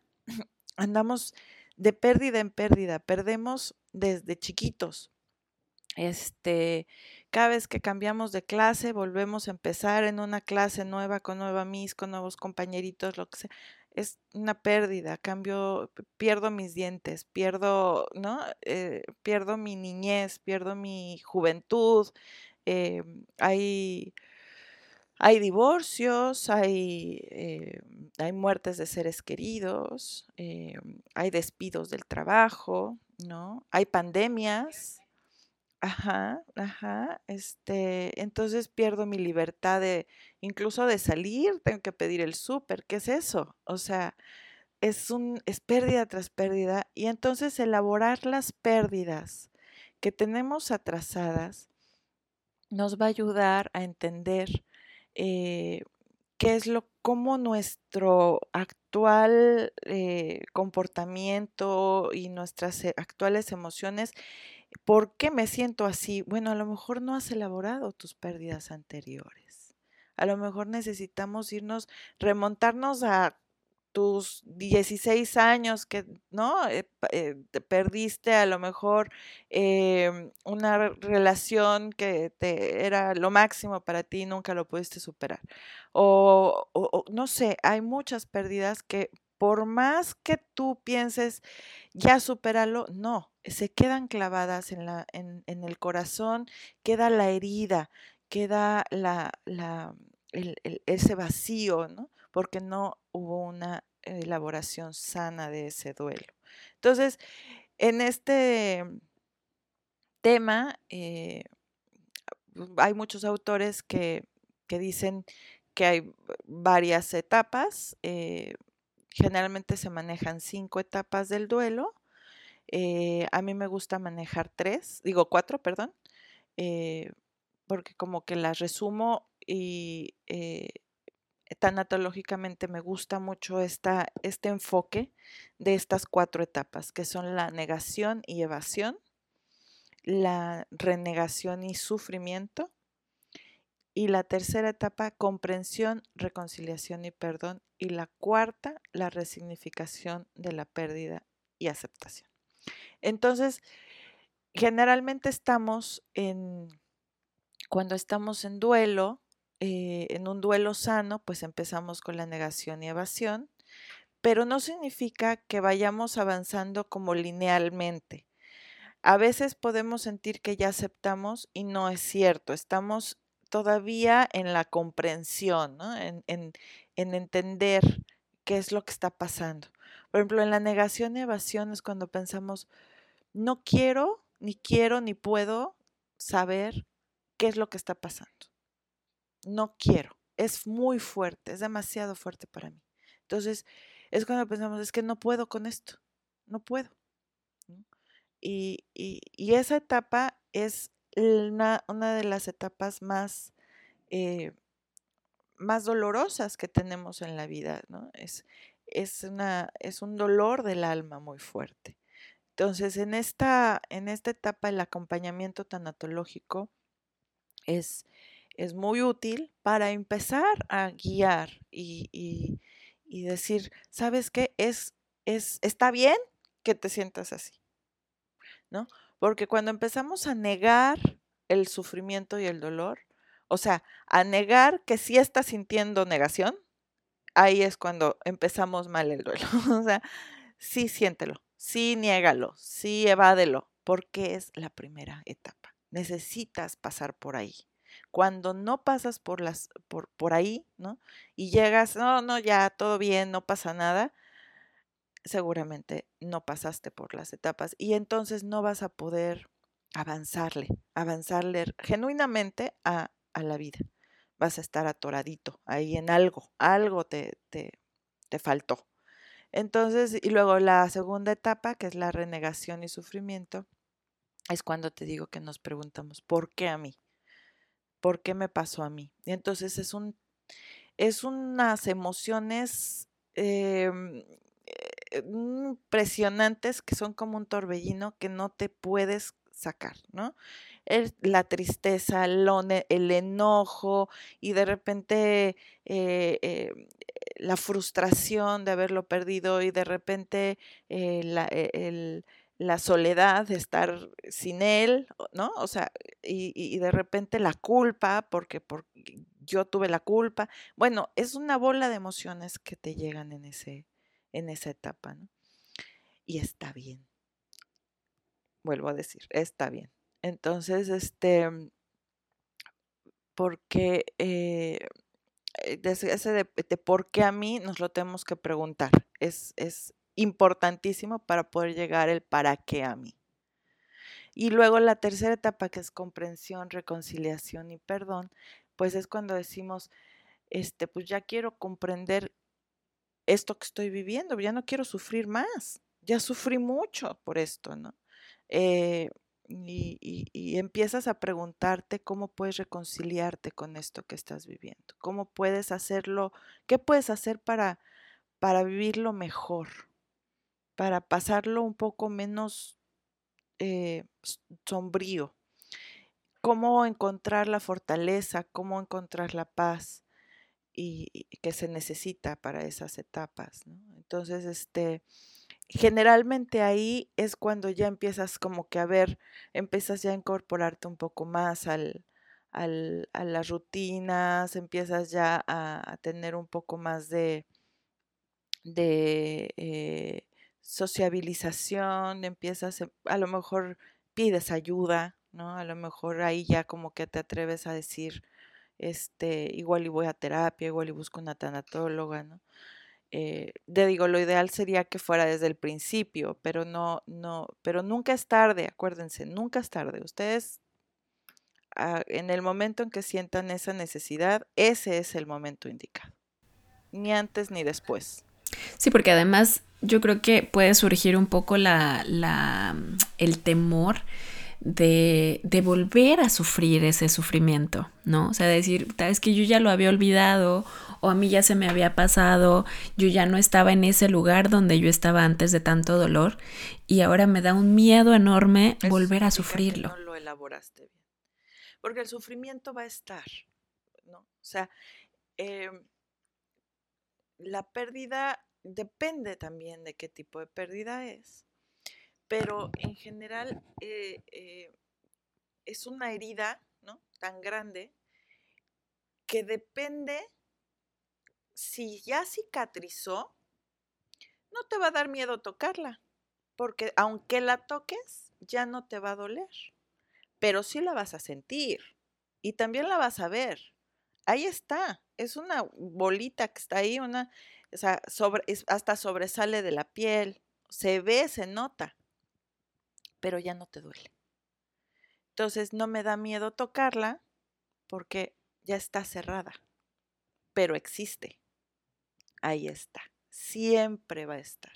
andamos de pérdida en pérdida, perdemos desde chiquitos. Este, cada vez que cambiamos de clase, volvemos a empezar en una clase nueva, con nueva mis, con nuevos compañeritos, lo que sea. Es una pérdida, cambio, pierdo mis dientes, pierdo, ¿no? Eh, pierdo mi niñez, pierdo mi juventud. Eh, hay, hay divorcios, hay, eh, hay muertes de seres queridos, hay despidos del trabajo, ¿no? Hay pandemias. Ajá, ajá, este, entonces pierdo mi libertad de, incluso de salir, tengo que pedir el súper, ¿qué es eso? O sea, es un, es pérdida tras pérdida, y entonces elaborar las pérdidas que tenemos atrasadas nos va a ayudar a entender eh, qué es lo, cómo nuestro actual eh, comportamiento y nuestras eh, actuales emociones ¿Por qué me siento así? Bueno, a lo mejor no has elaborado tus pérdidas anteriores. A lo mejor necesitamos irnos, remontarnos a tus 16 años que, ¿no? Eh, eh, te perdiste a lo mejor em, una relación que te era lo máximo para ti y nunca lo pudiste superar. O, no sé, hay muchas pérdidas que por más que tú pienses, ya superalo, no, se quedan clavadas en, la, en, el corazón, queda la herida, queda la, la, ese vacío, ¿no? Porque no hubo una elaboración sana de ese duelo. Entonces, en este tema, eh, hay muchos autores que, que, dicen que hay varias etapas. Eh, generalmente se manejan cinco etapas del duelo eh, a mí me gusta manejar tres, digo cuatro, perdón, porque como que las resumo y eh, tanatológicamente me gusta mucho esta, este enfoque de estas cuatro etapas, que son la negación y evasión, la renegación y sufrimiento, y la tercera etapa, comprensión, reconciliación y perdón, y la cuarta, la resignificación de la pérdida y aceptación. Entonces, generalmente estamos en, cuando estamos en duelo, eh, en un duelo sano, pues empezamos con la negación y evasión, pero no significa que vayamos avanzando como linealmente. A veces podemos sentir que ya aceptamos y no es cierto, estamos todavía en la comprensión, en, en entender qué es lo que está pasando. Por ejemplo, en la negación y evasión es cuando pensamos, no quiero, ni quiero, ni puedo saber qué es lo que está pasando. No quiero. Es muy fuerte, es demasiado fuerte para mí. Entonces, es cuando pensamos, es que no puedo con esto, no puedo. Y, esa etapa es una, de las etapas más, eh, más dolorosas que tenemos en la vida, ¿no? Es, es, una, es un dolor del alma muy fuerte. Entonces, en esta, en esta etapa el acompañamiento tanatológico es, es muy útil para empezar a guiar y, decir, ¿sabes qué? Es, es, está bien que te sientas así, ¿no? Porque cuando empezamos a negar el sufrimiento y el dolor, o sea, a negar que sí estás sintiendo negación, ahí es cuando empezamos mal el duelo. o sea, sí siéntelo, sí niégalo, sí evádelo, porque es la primera etapa. Necesitas pasar por ahí. Cuando no pasas por las por, por ahí, ¿no? Y llegas, no, no, ya todo bien, no pasa nada, seguramente no pasaste por las etapas y entonces no vas a poder avanzarle, avanzarle genuinamente a, a la vida. Vas a estar atoradito ahí en algo, algo te, te, te faltó. Entonces, y luego la segunda etapa, que es la renegación y sufrimiento, es cuando te digo que nos preguntamos, ¿por qué a mí? ¿Por qué me pasó a mí? Y entonces es un, es unas emociones em, eh, impresionantes que son como un torbellino que no te puedes sacar, ¿no? la tristeza, el, enojo y de repente eh, eh, la frustración de haberlo perdido y de repente eh, la, la, soledad de estar sin él, ¿no? O sea, y, de repente la culpa porque, yo tuve la culpa. Bueno, es una bola de emociones que te llegan en, ese, en esa etapa, ¿no? Y está bien. Vuelvo a decir, está bien. Entonces, este, porque eh, eh ese de, por qué a mí nos lo tenemos que preguntar. Es, es importantísimo para poder llegar el para qué a mí. Y luego la tercera etapa que es comprensión, reconciliación y perdón, pues es cuando decimos, este, pues ya quiero comprender esto que estoy viviendo, ya no quiero sufrir más, ya sufrí mucho por esto, ¿no? Eh, y, empiezas a preguntarte cómo puedes reconciliarte con esto que estás viviendo, cómo puedes hacerlo, qué puedes hacer para, para vivirlo mejor, para pasarlo un poco menos eh, sombrío, cómo encontrar la fortaleza, cómo encontrar la paz y, que se necesita para esas etapas. Entonces, este, generalmente ahí es cuando ya empiezas como que a ver, empiezas ya a incorporarte un poco más al, al, a las rutinas, empiezas ya a, tener un poco más de, de eh, sociabilización, empiezas, em, a lo mejor pides ayuda, ¿no? A lo mejor ahí ya como que te atreves a decir, este, igual y voy a terapia, igual y busco una tanatóloga, ¿no? Eh, te digo, lo ideal sería que fuera desde el principio, pero no, no, pero nunca es tarde, acuérdense, nunca es tarde. Ustedes, ah, en el momento en que sientan esa necesidad, ese es el momento indicado. Ni antes ni después. Sí, porque además yo creo que puede surgir un poco la, la el temor de, de, volver a sufrir ese sufrimiento, ¿no? O sea, decir, es que yo ya lo había olvidado o a mí ya se me había pasado, yo ya no estaba en ese lugar donde yo estaba antes de tanto dolor y ahora me da un miedo enorme volver a sufrirlo. no lo elaboraste bien. Porque el sufrimiento va a estar, ¿no? O sea, em, la pérdida depende también de qué tipo de pérdida es pero en general eh, eh, es una herida ¿no? tan grande que depende si ya cicatrizó, no te va a dar miedo tocarla, porque aunque la toques, ya no te va a doler, pero sí la vas a sentir y también la vas a ver. Ahí está, es una bolita que está ahí, una, o sea, sobre, hasta sobresale de la piel, se ve, se nota pero ya no te duele. Entonces no me da miedo tocarla porque ya está cerrada, pero existe. Ahí está, siempre va a estar.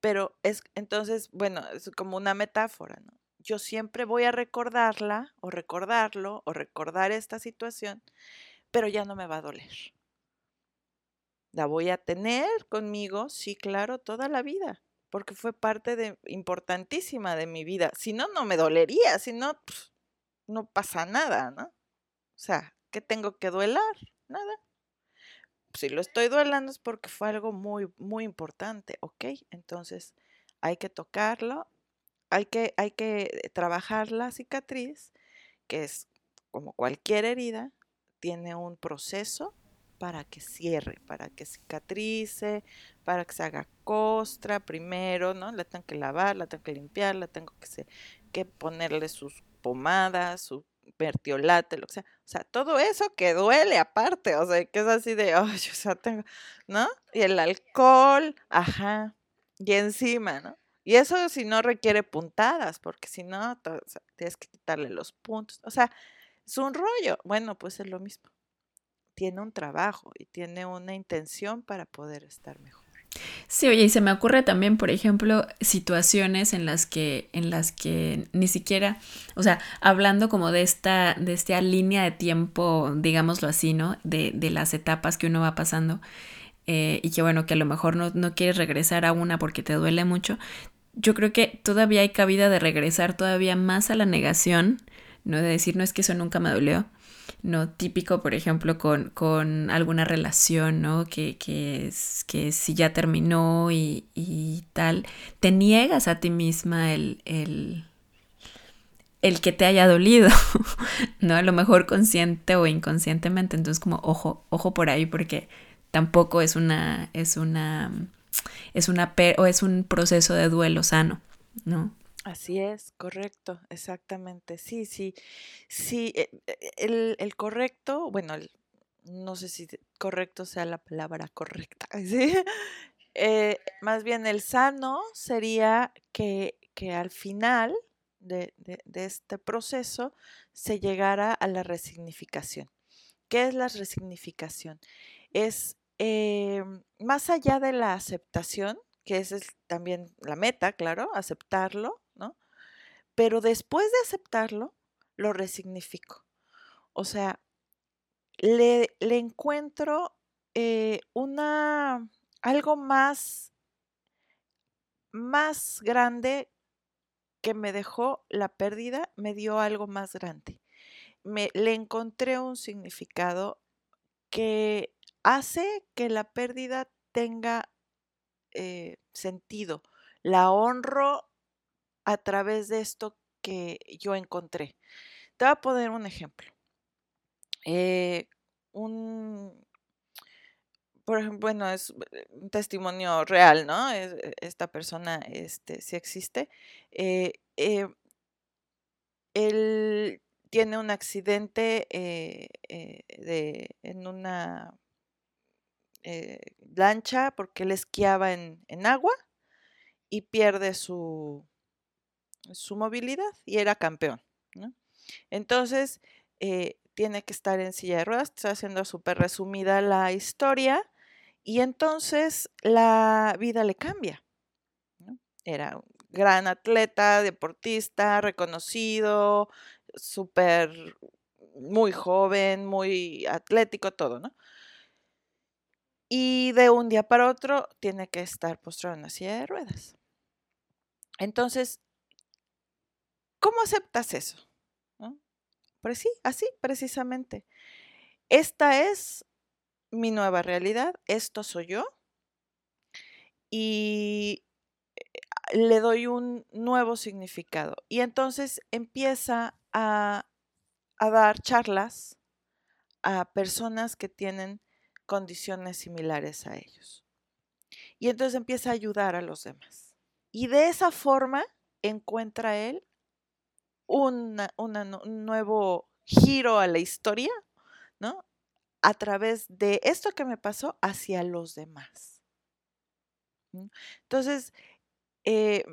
Pero es entonces, bueno, es como una metáfora, ¿no? Yo siempre voy a recordarla o recordarlo o recordar esta situación, pero ya no me va a doler. La voy a tener conmigo, sí, claro, toda la vida porque fue parte de, importantísima de mi vida. Si no, no me dolería, si no, pues, no pasa nada, ¿no? O sea, ¿qué tengo que duelar? Nada. Si lo estoy duelando es porque fue algo muy, muy importante, ¿ok? Entonces hay que tocarlo, hay que, hay que trabajar la cicatriz, que es como cualquier herida, tiene un proceso para que cierre, para que cicatrice, para que se haga costra primero, ¿no? La tengo que lavar, la tengo que limpiar, la tengo que, que ponerle sus pomadas, su vertiolate, lo que sea. O sea, todo eso que duele aparte, o sea, que es así de, ay, o sea, tengo, ¿no? Y el alcohol, ajá, y encima, ¿no? Y eso si no requiere puntadas, porque si no, tienes que quitarle los puntos. O sea, es un rollo. Bueno, pues es lo mismo tiene un trabajo y tiene una intención para poder estar mejor. Sí, oye, y se me ocurre también, por ejemplo, situaciones en las que, en las que ni siquiera, o sea, hablando como de esta, de esta línea de tiempo, digámoslo así, ¿no? De, de las etapas que uno va pasando, eh, y que bueno, que a lo mejor no, no quieres regresar a una porque te duele mucho, yo creo que todavía hay cabida de regresar todavía más a la negación, no de decir, no es que eso nunca me dolió, no típico, por ejemplo, con, con alguna relación, ¿no? Que, que, que si ya terminó y, y, tal, te niegas a ti misma el, el, el que te haya dolido, ¿no? A lo mejor consciente o inconscientemente, entonces como ojo, ojo por ahí porque tampoco es una, es una, es una, o es un proceso de duelo sano, ¿no? Así es, correcto, exactamente. Sí, sí, sí, e, e, el, correcto, bueno, no sé si correcto sea la palabra correcta. Eh, más bien el sano sería que, que al final de, este proceso se llegara a la resignificación. ¿Qué es la resignificación? Es eh, más allá de la aceptación, que es también la meta, claro, aceptarlo. Pero después de aceptarlo, lo resignifico. O sea, le, encuentro eh, una algo más, más grande que me dejó la pérdida, me dio algo más grande. Me, le encontré un significado que hace que la pérdida tenga eh, sentido. La honro a través de esto que yo encontré. Te voy a poner un ejemplo. Eh, un, por ejemplo, bueno, es eh, un testimonio real, ¿no? esta persona este, sí existe. Eh, eh, él tiene un accidente de, en una lancha porque él esquiaba en, agua y pierde su, su movilidad y era campeón. Entonces, tiene que estar en silla de ruedas. Estoy haciendo súper resumida la historia. Y entonces la vida le cambia. Era un gran atleta, deportista, reconocido, súper, muy joven, muy atlético, todo, ¿no? Y de un día para otro tiene que estar postrado en una silla de ruedas. Entonces, ¿cómo aceptas eso? Pues sí, así precisamente. Esta es mi nueva realidad, esto soy yo, y eh, le doy un nuevo significado. Y entonces empieza a, a dar charlas a personas que tienen condiciones similares a ellos. Y entonces empieza a ayudar a los demás. Y de esa forma encuentra él un nuevo giro a la historia, ¿no? a través de esto que me pasó hacia los demás. Entonces, eh,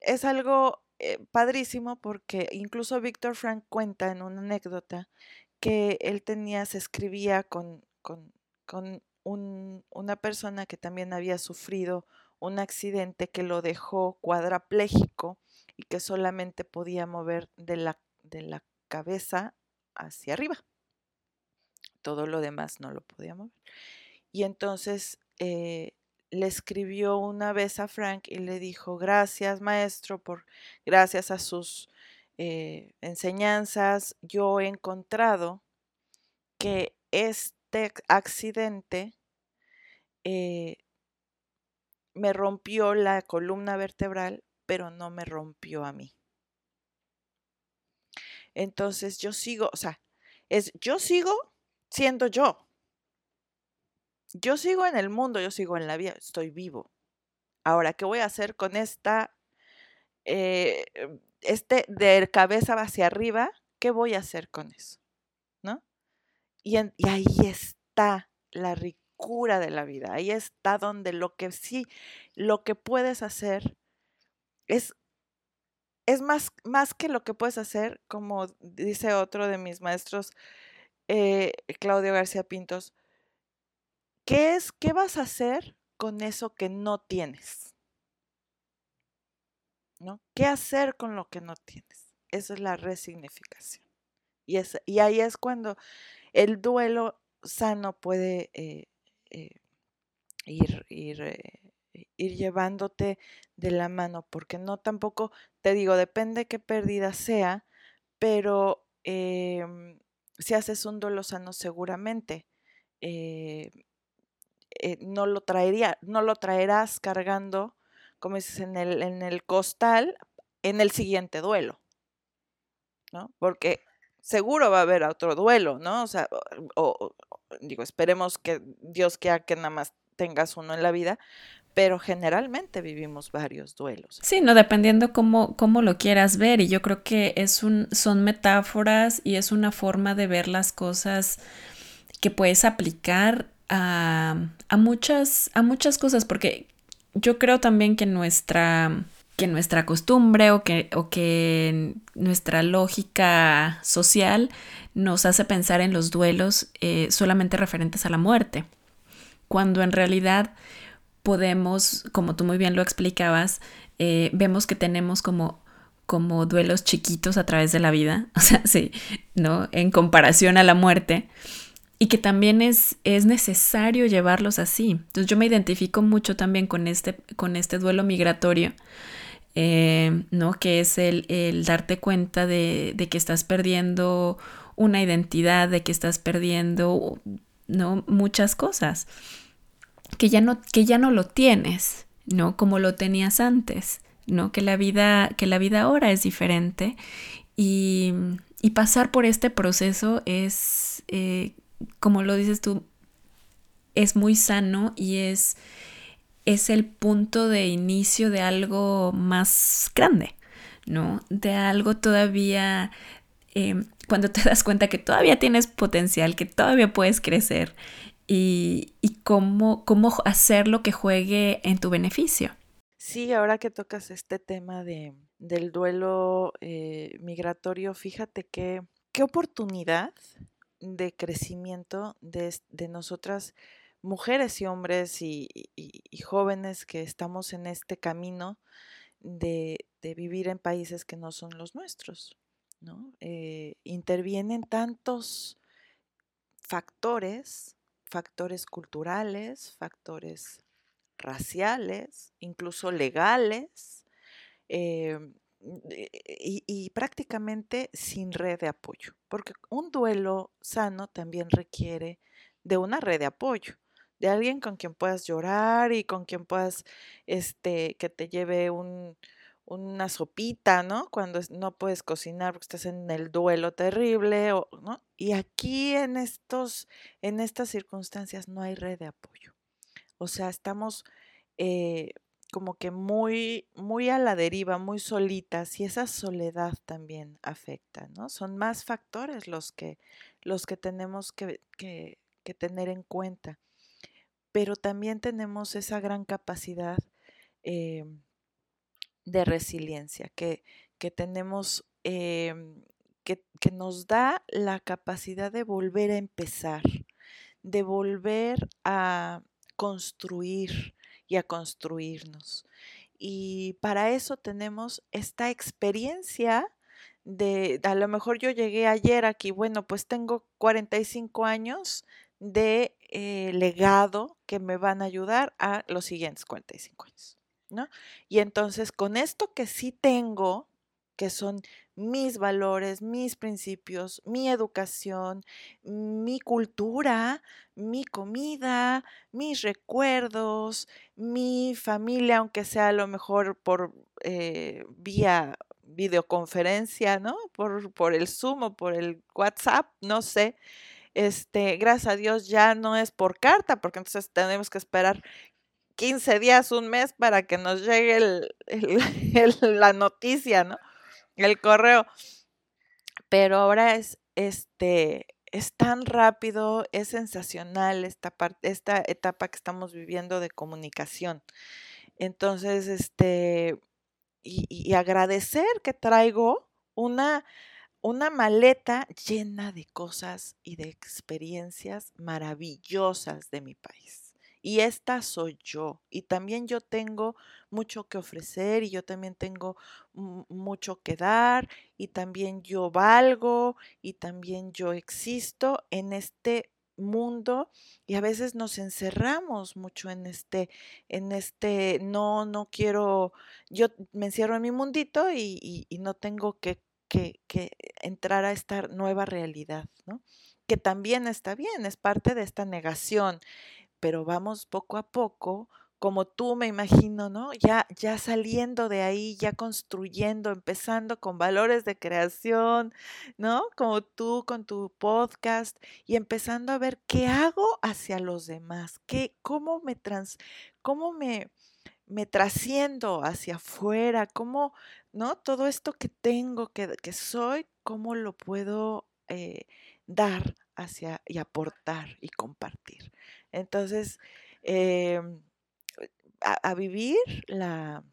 es algo eh, padrísimo porque incluso Víctor Frank cuenta en una anécdota que él tenía, se escribía con, con, una persona que también había sufrido un accidente que lo dejó cuadrapléjico y que solamente podía mover de la, de la cabeza hacia arriba todo lo demás no lo podía mover. Y entonces eh, le escribió una vez a Frank y le dijo, gracias maestro, por gracias a sus eh, enseñanzas, yo he encontrado que este accidente eh, me rompió la columna vertebral, pero no me rompió a mí. Entonces yo sigo, o sea, es yo sigo siendo yo. Yo sigo en el mundo, yo sigo en la vida, estoy vivo. Ahora, ¿qué voy a hacer con esta, eh, este de cabeza hacia arriba? ¿Qué voy a hacer con eso? ¿No? Y, y ahí está la ricura de la vida, ahí está donde lo que sí, lo que puedes hacer es es más, más que lo que puedes hacer, como dice otro de mis maestros, eh, Claudio García Pintos, ¿qué es, qué vas a hacer con eso que no tienes? ¿No? ¿Qué hacer con lo que no tienes? Esa es la resignificación. Y, es, y ahí es cuando el duelo sano puede eh, eh, ir, ir ir llevándote de la mano, porque no tampoco, te digo, depende qué pérdida sea, pero em, si haces un duelo sano seguramente eh, eh, no lo traería, no lo traerás cargando, como dices, en el, en el costal, en el siguiente duelo, ¿no? Porque seguro va a haber otro duelo, ¿no? O sea, o, digo, esperemos que Dios quiera que nada más tengas uno en la vida, pero generalmente vivimos varios duelos. Sí, no, dependiendo cómo, cómo lo quieras ver, y yo creo que es un, son metáforas y es una forma de ver las cosas que puedes aplicar a, a, muchas, a muchas cosas, porque yo creo también que nuestra, que nuestra costumbre o que, o que nuestra lógica social nos hace pensar en los duelos eh, solamente referentes a la muerte, cuando en realidad podemos, como tú muy bien lo explicabas, eh, vemos que tenemos como como duelos chiquitos a través de la vida, o sea, sí, ¿no? En comparación a la muerte, y que también es, es necesario llevarlos así. Entonces yo me identifico mucho también con este, con este duelo migratorio, eh, ¿no? Que es el, el darte cuenta de, de, que estás perdiendo una identidad, de que estás perdiendo, ¿no? Muchas cosas, que ya no, que ya no lo tienes, ¿no? Como lo tenías antes, ¿no? Que la vida, que la vida ahora es diferente y, y pasar por este proceso es... Eh, como lo dices tú, es muy sano y es, es el punto de inicio de algo más grande, ¿no? De algo todavía, em, cuando te das cuenta que todavía tienes potencial, que todavía puedes crecer y, cómo, cómo hacer lo que juegue en tu beneficio. Sí, ahora que tocas este tema de, del duelo eh, migratorio, fíjate qué oportunidad de crecimiento de, de nosotras mujeres y hombres y, jóvenes que estamos en este camino de, vivir en países que no son los nuestros. ¿no? Eh, intervienen tantos factores, factores culturales, factores raciales, incluso legales, eh, y, prácticamente sin red de apoyo, porque un duelo sano también requiere de una red de apoyo, de alguien con quien puedas llorar y con quien puedas, este, que te lleve un, una sopita, ¿no? Cuando no puedes cocinar porque estás en el duelo terrible, ¿no? Y aquí en estos, en estas circunstancias no hay red de apoyo. O sea, estamos eh, como que muy, muy a la deriva, muy solitas, y esa soledad también afecta, ¿no? Son más factores los que, los que tenemos que, que, tener en cuenta. Pero también tenemos esa gran capacidad eh, de resiliencia que, que tenemos, eh, que, que nos da la capacidad de volver a empezar, de volver a construir, y a construirnos. Y para eso tenemos esta experiencia de, a lo mejor yo llegué ayer aquí, bueno, pues tengo 45 años de eh, legado que me van a ayudar a los siguientes 45 años, ¿no? Y entonces con esto que sí tengo, que son mis valores, mis principios, mi educación, mi cultura, mi comida, mis recuerdos, mi familia, aunque sea a lo mejor por eh, vía videoconferencia, ¿no? Por, por el Zoom o por el WhatsApp, no sé. Este, gracias a Dios ya no es por carta, porque entonces tenemos que esperar 15 días, un mes para que nos llegue la noticia, ¿no? el correo. Pero ahora es, este, es tan rápido, es sensacional esta, parte, esta etapa que estamos viviendo de comunicación. Entonces, este, y, agradecer que traigo una, una maleta llena de cosas y de experiencias maravillosas de mi país y esta soy yo. Y también yo tengo mucho que ofrecer y yo también tengo mucho que dar y también yo valgo y también yo existo en este mundo y a veces nos encerramos mucho en este, en este, no, no quiero, yo me encierro en mi mundito y, no tengo que, que, que, entrar a esta nueva realidad, ¿no? Que también está bien, es parte de esta negación, pero vamos poco a poco como tú me imagino, ¿no? Ya, ya saliendo de ahí, ya construyendo, empezando con valores de creación, ¿no? Como tú con tu podcast y empezando a ver qué hago hacia los demás, qué, cómo me trans, cómo me, me trasciendo hacia afuera, cómo, ¿no? Todo esto que tengo, que, que soy, cómo lo puedo eh, dar hacia y aportar y compartir. Entonces, eh, a, vivir la,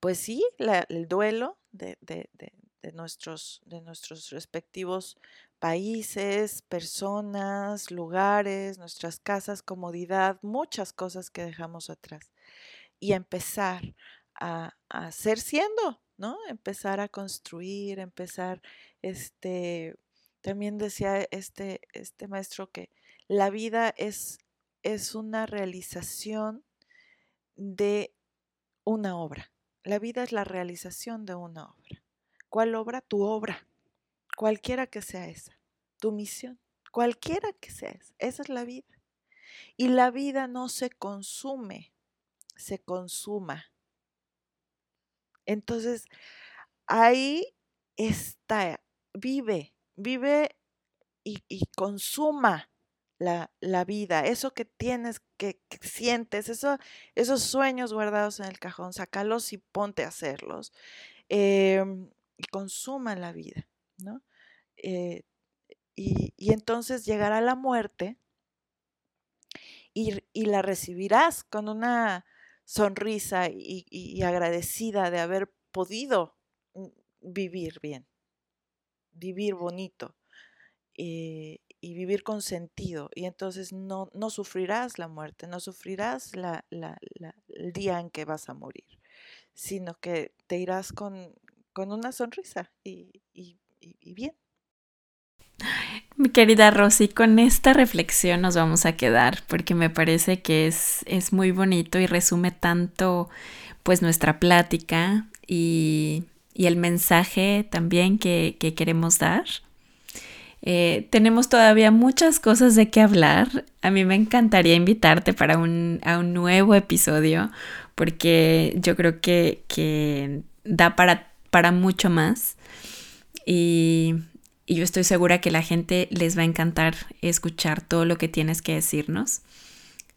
pues sí, el duelo de, nuestros, de nuestros respectivos países, personas, lugares, nuestras casas, comodidad, muchas cosas que dejamos atrás. Y empezar a, a ser siendo, ¿no? Empezar a construir, empezar, este, también decía este, este maestro que la vida es, es una realización de una obra. La vida es la realización de una obra. ¿Cuál obra? Tu obra, cualquiera que sea esa, tu misión, cualquiera que sea esa. Esa es la vida. Y la vida no se consume, se consuma. Entonces, ahí está, vive, vive y, y consuma la, la, vida, eso que tienes, que, sientes, eso, esos sueños guardados en el cajón, sácalos y ponte a hacerlos. Em, y consuma la vida, ¿no? Eh, y, y, entonces llegará la muerte y, y, la recibirás con una sonrisa y, agradecida de haber podido mm, vivir bien, vivir bonito. Eh, y vivir con sentido. Y entonces no, no sufrirás la muerte, no sufrirás la, el día en que vas a morir, sino que te irás con, con una sonrisa y, y, y, bien. Mi querida Rosy, con esta reflexión nos vamos a quedar porque me parece que es, es muy bonito y resume tanto pues nuestra plática y, y el mensaje también que, que queremos dar. Eh, tenemos todavía muchas cosas de qué hablar. A mí me encantaría invitarte para un, a un nuevo episodio porque yo creo que, que da para, para mucho más. Y, y yo estoy segura que la gente les va a encantar escuchar todo lo que tienes que decirnos.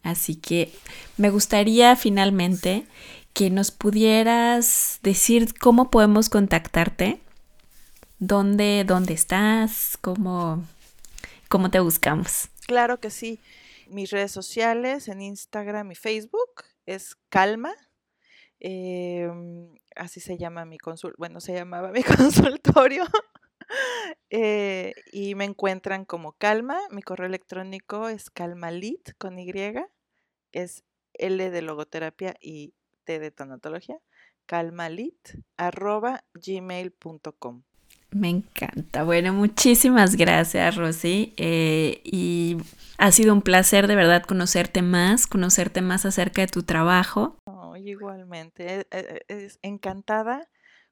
Así que me gustaría finalmente que nos pudieras decir cómo podemos contactarte ¿Dónde, dónde estás? ¿Cómo, ¿Cómo te buscamos? Claro que sí. Mis redes sociales en Instagram y Facebook es Calma. Em, así se llama mi consul, bueno, se llamaba mi consultorio. Eh, y me encuentran como Calma. Mi correo electrónico es calmalit con Y. Es L de logoterapia y T de tonatología. Calmalit arroba gmail.com. Me encanta. Bueno, muchísimas gracias, Rosy. Eh, y ha sido un placer de verdad conocerte más, conocerte más acerca de tu trabajo. igualmente, e, e, e, es, encantada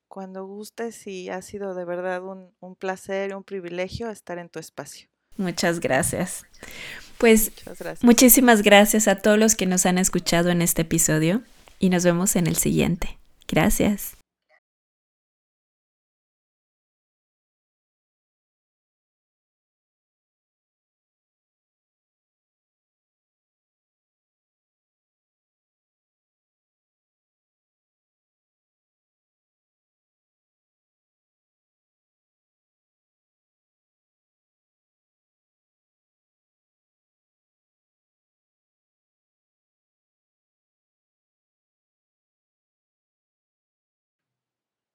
cuando gustes y ha sido de verdad un, un placer, un privilegio estar en tu espacio. Muchas gracias. Pues muchísimas gracias a todos los que nos han escuchado en este episodio y nos vemos en el siguiente. Gracias.